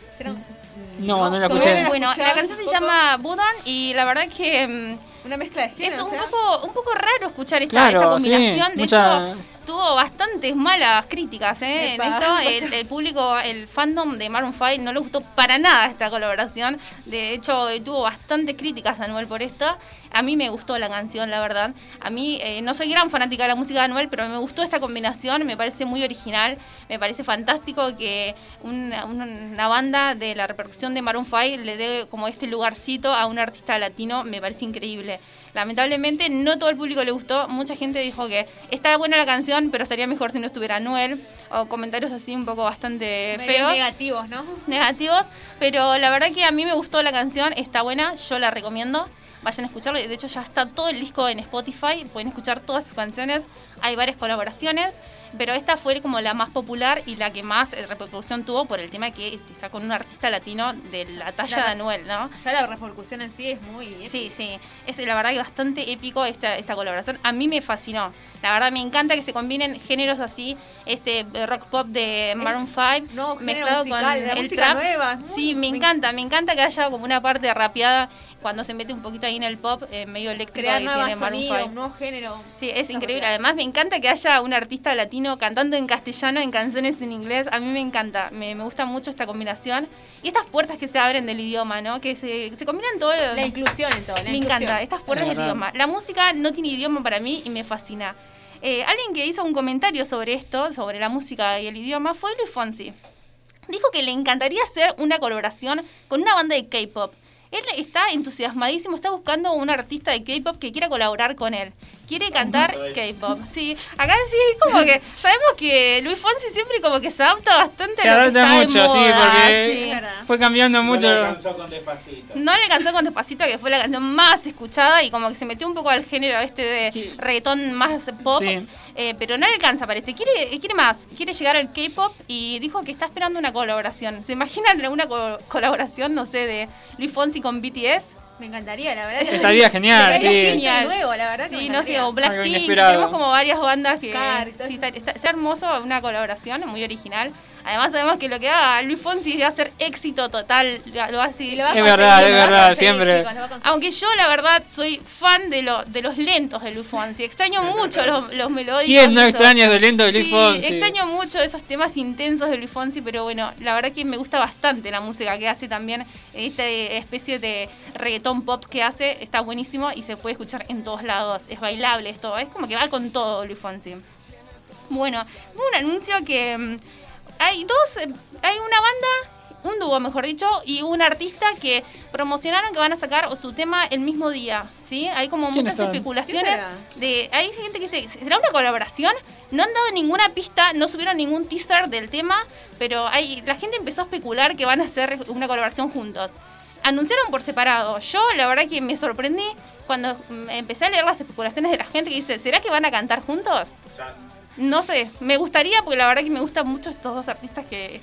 No, no la escuché. Bueno, la canción se llama Budan y la verdad que... mm, Una mezcla de es géneros, un o sea. poco, un poco raro escuchar esta, Claro, esta combinación. sí, de mucha- hecho, tuvo bastantes malas críticas ¿eh? en esto. El, el público, el fandom de Maroon 5 no le gustó para nada esta colaboración. De hecho, eh, tuvo bastantes críticas a Anuel por esto. A mí me gustó la canción, la verdad. A mí eh, no soy gran fanática de la música de Anuel, pero me gustó esta combinación. Me parece muy original. Me parece fantástico que una, una banda de la repercusión de Maroon 5 le dé como este lugarcito a un artista latino. Me parece increíble. Lamentablemente no todo el público le gustó. Mucha gente dijo que está buena la canción, pero estaría mejor si no estuviera Anuel. O comentarios así un poco bastante Medio feos. negativos, ¿no? Negativos. Pero la verdad que a mí me gustó la canción. Está buena. Yo la recomiendo. Vayan a escucharlo. De hecho ya está todo el disco en Spotify. Pueden escuchar todas sus canciones. Hay varias colaboraciones. Pero esta fue como la más popular y la que más eh, repercusión tuvo por el tema que está con un artista latino de la talla La- de Anuel, ¿no? Ya la repercusión en sí es muy... Sí, sí. Es la verdad que bastante épico esta, esta colaboración. A mí me fascinó. La verdad me encanta que se combinen géneros así, este eh, rock pop de Maroon 5 nuevo género mezclado musical, con la el música trap. nueva. Sí, me encanta, me encanta que haya como una parte rapeada cuando se mete un poquito ahí en el pop, eh, medio eléctrico Crear que nuevos tiene Maroon sonidos, 5. un nuevo género. Sí, es increíble. Además, me encanta que haya un artista latino cantando en castellano en canciones en inglés. A mí me encanta. Me, me gusta mucho esta combinación. Y estas puertas que se abren del idioma, ¿no? Que se, se combinan todo. La inclusión en todo, la me inclusión. encanta. Estas puertas del idioma. La música no tiene idioma para mí y me fascina. Eh, alguien que hizo un comentario sobre esto, sobre la música y el idioma, fue Luis Fonsi. Dijo que le encantaría hacer una colaboración con una banda de K-pop. Él está entusiasmadísimo, está buscando un artista de K-pop que quiera colaborar con él. Quiere cantar K-pop. Sí, acá sí es como que [laughs] sabemos que Luis Fonsi siempre como que se adapta bastante Se a lo que adapta está de mucho, sí, moda, porque sí. fue cambiando mucho. No le alcanzó con despacito. No le alcanzó con Despacito, que fue la canción más escuchada y como que se metió un poco al género este de reggaetón más pop. Sí. Eh, pero no le alcanza, parece. Quiere, quiere más. Quiere llegar al K-pop y dijo que está esperando una colaboración. ¿Se imaginan una co- colaboración, no sé, de Luis Fonsi con BTS? Me encantaría, la verdad. Estaría sí. genial, Estaría sí. genial. nuevo, la verdad. que Sí, no sé, o Blackpink. Tenemos como varias bandas que. Car sí, está, está- está hermoso una colaboración muy original. Además sabemos que lo que haga Luis Fonsi va a ser éxito total. Lo va a Es verdad, es verdad, siempre. Aunque yo la verdad soy fan de, lo, de los lentos de Luis Fonsi. Extraño [laughs] mucho los, los melódicos. ¿Quién no extraña de lento de Luis Sí, Fonsi? extraño mucho esos temas intensos de Luis Fonsi, pero bueno, la verdad que me gusta bastante la música que hace también. Esta especie de reggaetón pop que hace está buenísimo y se puede escuchar en todos lados. Es bailable esto, es como que va con todo Luis Fonsi. Bueno, un anuncio que mm, hay dos, eh, hay una banda, un dúo mejor dicho, y un artista que promocionaron que van a sacar su tema el mismo día, ¿sí? Hay como ¿Quiénes muchas son? especulaciones de hay gente que dice, ¿será una colaboración? No han dado ninguna pista, no subieron ningún teaser del tema, pero hay la gente empezó a especular que van a hacer una colaboración juntos. Anunciaron por separado. Yo la verdad que me sorprendí cuando mm, empecé a leer las especulaciones de la gente que dice, ¿será que van a cantar juntos? No sé, me gustaría porque la verdad que me gustan mucho estos dos artistas que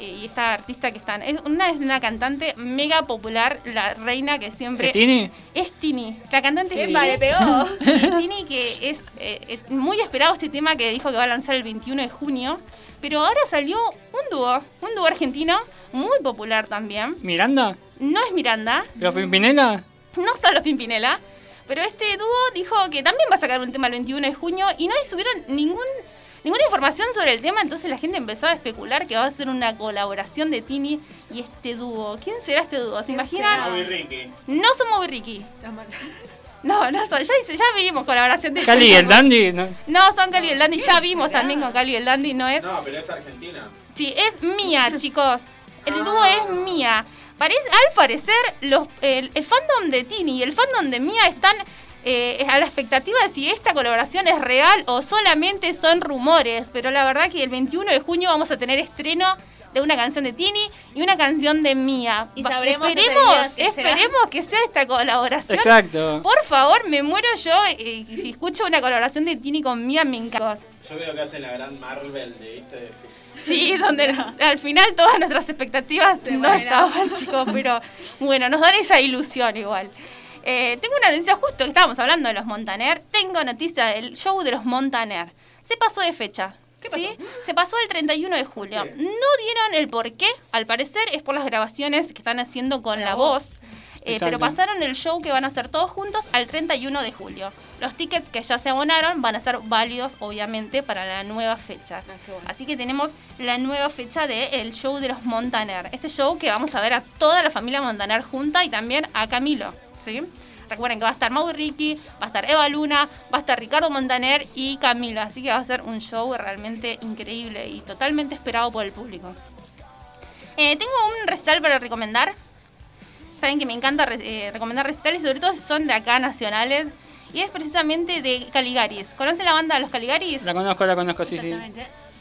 eh, y esta artista que están. Es, una es una cantante mega popular, la reina que siempre ¿Es Tini? es Tini. La cantante es Tini. le pegó. [laughs] Sí, Tini que es eh, eh, muy esperado este tema que dijo que va a lanzar el 21 de junio. Pero ahora salió un dúo, un dúo argentino, muy popular también. ¿Miranda? No es Miranda, ¿Los Pimpinela? no son los Pimpinela, pero este dúo dijo que también va a sacar un tema el 21 de junio y no subieron ningún, ninguna información sobre el tema, entonces la gente empezó a especular que va a ser una colaboración de Tini y este dúo. ¿Quién será este dúo? ¿Se ¿Quién imaginan? No somos Ricky. No, no son, ya, ya vimos colaboración de ¿Cali y el Dandy? No. No, son Cali y el Dandy, ya vimos también con Cali y el Dandy, no es. No, pero es Argentina. Sí, es mía, chicos. El dúo es mía. Parece, al parecer, los, el, el fandom de Tini y el fandom de Mía están eh, a la expectativa de si esta colaboración es real o solamente son rumores. Pero la verdad que el 21 de junio vamos a tener estreno de una canción de Tini y una canción de Mía. Y sabremos esperemos, que será. esperemos que sea esta colaboración. Exacto. Por favor, me muero yo eh, si escucho una colaboración de Tini con Mía, me encanta. Yo veo que hacen la gran Marvel de este. de- Sí, donde al final todas nuestras expectativas no estaban, [laughs] chicos, pero bueno, nos dan esa ilusión igual. Eh, tengo una noticia justo que estábamos hablando de los Montaner. Tengo noticia del show de los Montaner. Se pasó de fecha. ¿sí? Se pasó el 31 de julio. No dieron el por qué, al parecer es por las grabaciones que están haciendo con la, voz. Eh, pero pasaron el show que van a hacer todos juntos al 31 de julio. Los tickets que ya se abonaron van a ser válidos, obviamente, para la nueva fecha. Así que tenemos la nueva fecha del show de los Montaner. Este show que vamos a ver a toda la familia Montaner junta y también a Camilo. ¿sí? Recuerden que va a estar Mau Ricky, va a estar Eva Luna, va a estar Ricardo Montaner y Camilo. Así que va a ser un show realmente increíble y totalmente esperado por el público. Eh, tengo un recital para recomendar. Saben que me encanta re- eh, recomendar recitales, sobre todo si son de acá nacionales. Y es precisamente de Caligaris. ¿Conocen la banda de los Caligaris? La conozco, la conozco, sí, sí.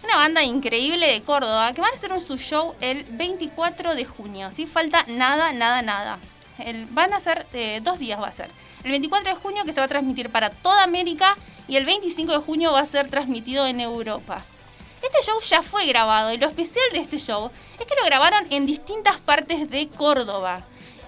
Una banda increíble de Córdoba que van a hacer un su show el 24 de junio. ¿sí? Falta nada, nada, nada. El- van a ser eh, dos días va a ser. El 24 de junio que se va a transmitir para toda América y el 25 de junio va a ser transmitido en Europa. Este show ya fue grabado y lo especial de este show es que lo grabaron en distintas partes de Córdoba.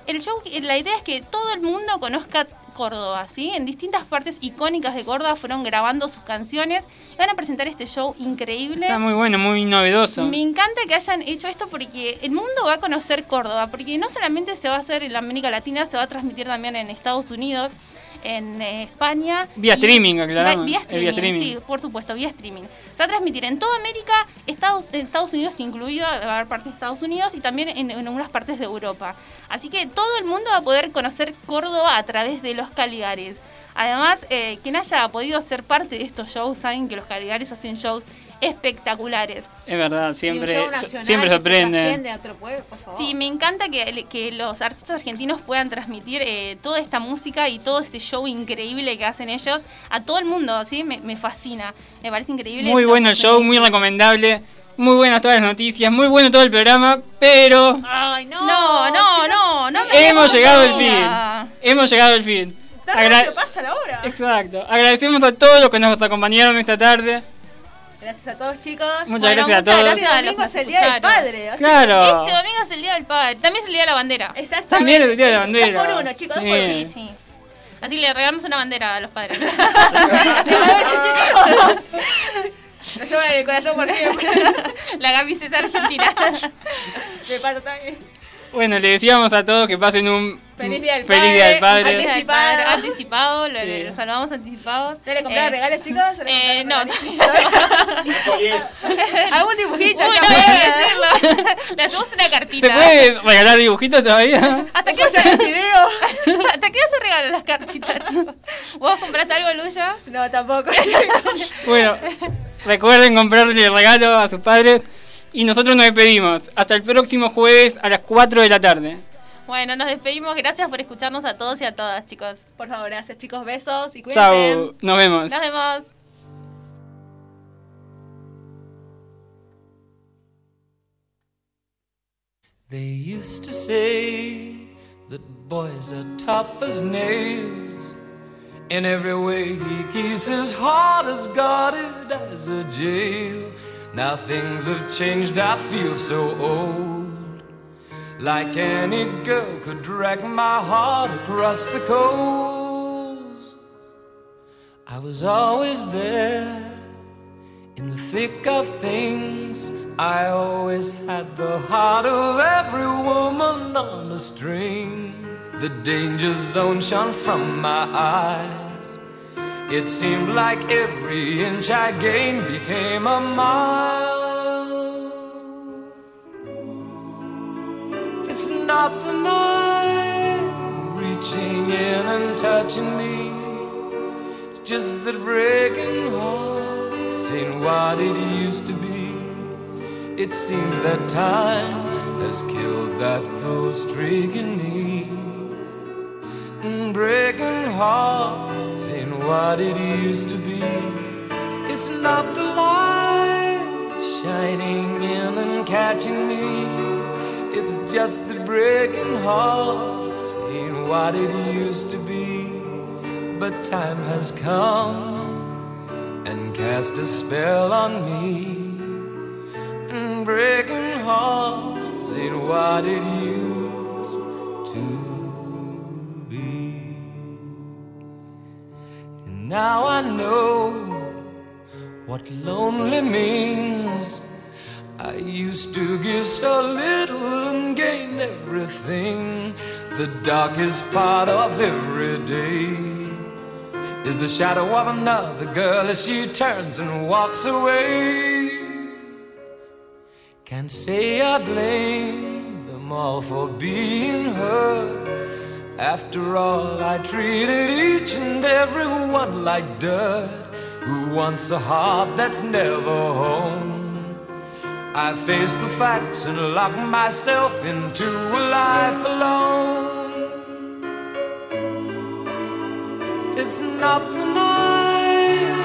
El show, la idea es que todo el mundo conozca Córdoba, ¿sí? En distintas partes icónicas de Córdoba fueron grabando sus canciones y van a presentar este show increíble. Está muy bueno, muy novedoso. Me encanta que hayan hecho esto porque el mundo va a conocer Córdoba, porque no solamente se va a hacer en la América Latina, se va a transmitir también en Estados Unidos, en eh, España. Vía y- streaming, aclaramos. Vía Es vía streaming, streaming. sí, por supuesto, vía streaming. Se va a transmitir en toda América, Estados, Estados Unidos incluido, va a haber partes de Estados Unidos y también en, en algunas partes de Europa. Así que todo el mundo va a poder conocer Córdoba a través de los Caligares. Además, eh, quien haya podido ser parte de estos shows, saben que los Caligares hacen shows espectaculares. Es verdad, Y un siempre, show so- nacional siempre sorprende. a otro pueblo, por favor. Sí, me encanta que, que los artistas argentinos puedan transmitir eh, toda esta música y todo este show increíble que hacen ellos a todo el mundo, ¿sí? Me, me fascina, me parece increíble. Muy bueno el show, muy recomendable. Muy buenas todas las noticias, muy bueno todo el programa, pero Ay, no. No, no, no, no me hemos llegado al fin. Hemos llegado al fin. Agra- pasa la hora. Exacto. Agradecemos a todos los que nos acompañaron esta tarde. Gracias a todos, chicos. Muchas gracias a todos. gracias a Este los domingo que es el Día del. Padre. o sea, Claro. Este domingo es el Día del Padre, también es el Día de la Bandera. Exactamente. También es el día de la bandera. Dos por uno, chicos, dos Sí. por uno. Sí, sí. Así le regalamos una bandera a los padres. [laughs] Lo llevan en el corazón por siempre. La camiseta argentina. Me también. Bueno, le decíamos a todos que pasen un Feliz Día del feliz Padre. Día del Padre. Anticipado. Anticipado, lo, Sí. lo saludamos anticipados. ¿Ya le compraron Eh, regalos, chicos? ¿Ya le Eh, no, ¿Algún [laughs] dibujito? Uy, no puede voy a decirlo. Le hacemos una cartita. ¿Se puede regalar dibujitos todavía? ¿Hasta qué, ¿Vos ya se... ves video? [laughs] ¿Hasta qué se regalan las cartitas? tipo? ¿Vos compraste algo, Luya? No, tampoco. Bueno, recuerden comprarle regalo a sus padres. Y nosotros nos despedimos. Hasta el próximo jueves a las 4 de la tarde. Bueno, nos despedimos. Gracias por escucharnos a todos y a todas, chicos. Por favor, gracias, chicos. Besos y cuídense. Chao, nos vemos. Nos vemos. They used to say that boys are tough as nails. In every way, he keeps his heart as guarded as a jail. Now things have changed, I feel so old. Like any girl could drag my heart across the coals. I was always there in the thick of things. I always had the heart of every woman on a string. The danger zone shone from my eyes. It seemed like every inch I gained became a mile. It's not the night reaching in and touching me. It's just that breaking hearts ain't what it used to be. It seems that time has killed that full streak in me. And breaking hearts what it used to be. It's not the light shining in and catching me. It's just that breaking hearts ain't what it used to be. But time has come and cast a spell on me. And breaking hearts ain't what it used now I know what lonely means. I used to give so little and gain everything. The darkest part of every day is the shadow of another girl as she turns and walks away. Can't say I blame them all for being her. After all, I treated each and every one like dirt. Who wants a heart that's never home? I face the facts and lock myself into a life alone. It's not the night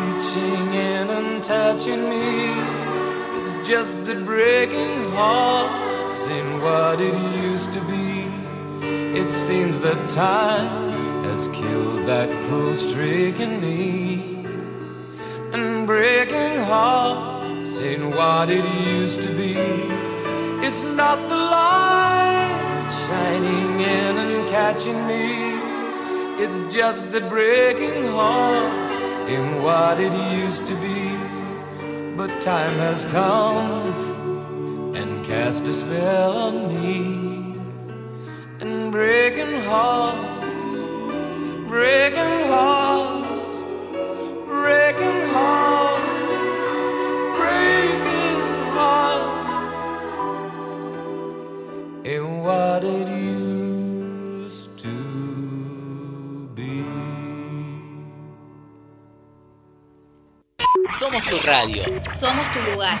reaching in and touching me. It's just the breaking heart ain't what it used to be. It seems that time has killed that cruel streak in me. And breaking hearts ain't what it used to be. It's not the light shining in and catching me. It's just that breaking hearts ain't what it used to be. But time has come and cast a spell on me. And breaking hearts, breaking hearts, breaking hearts, breaking hearts. Ain't what it used to be. Somos tu radio. Somos tu lugar.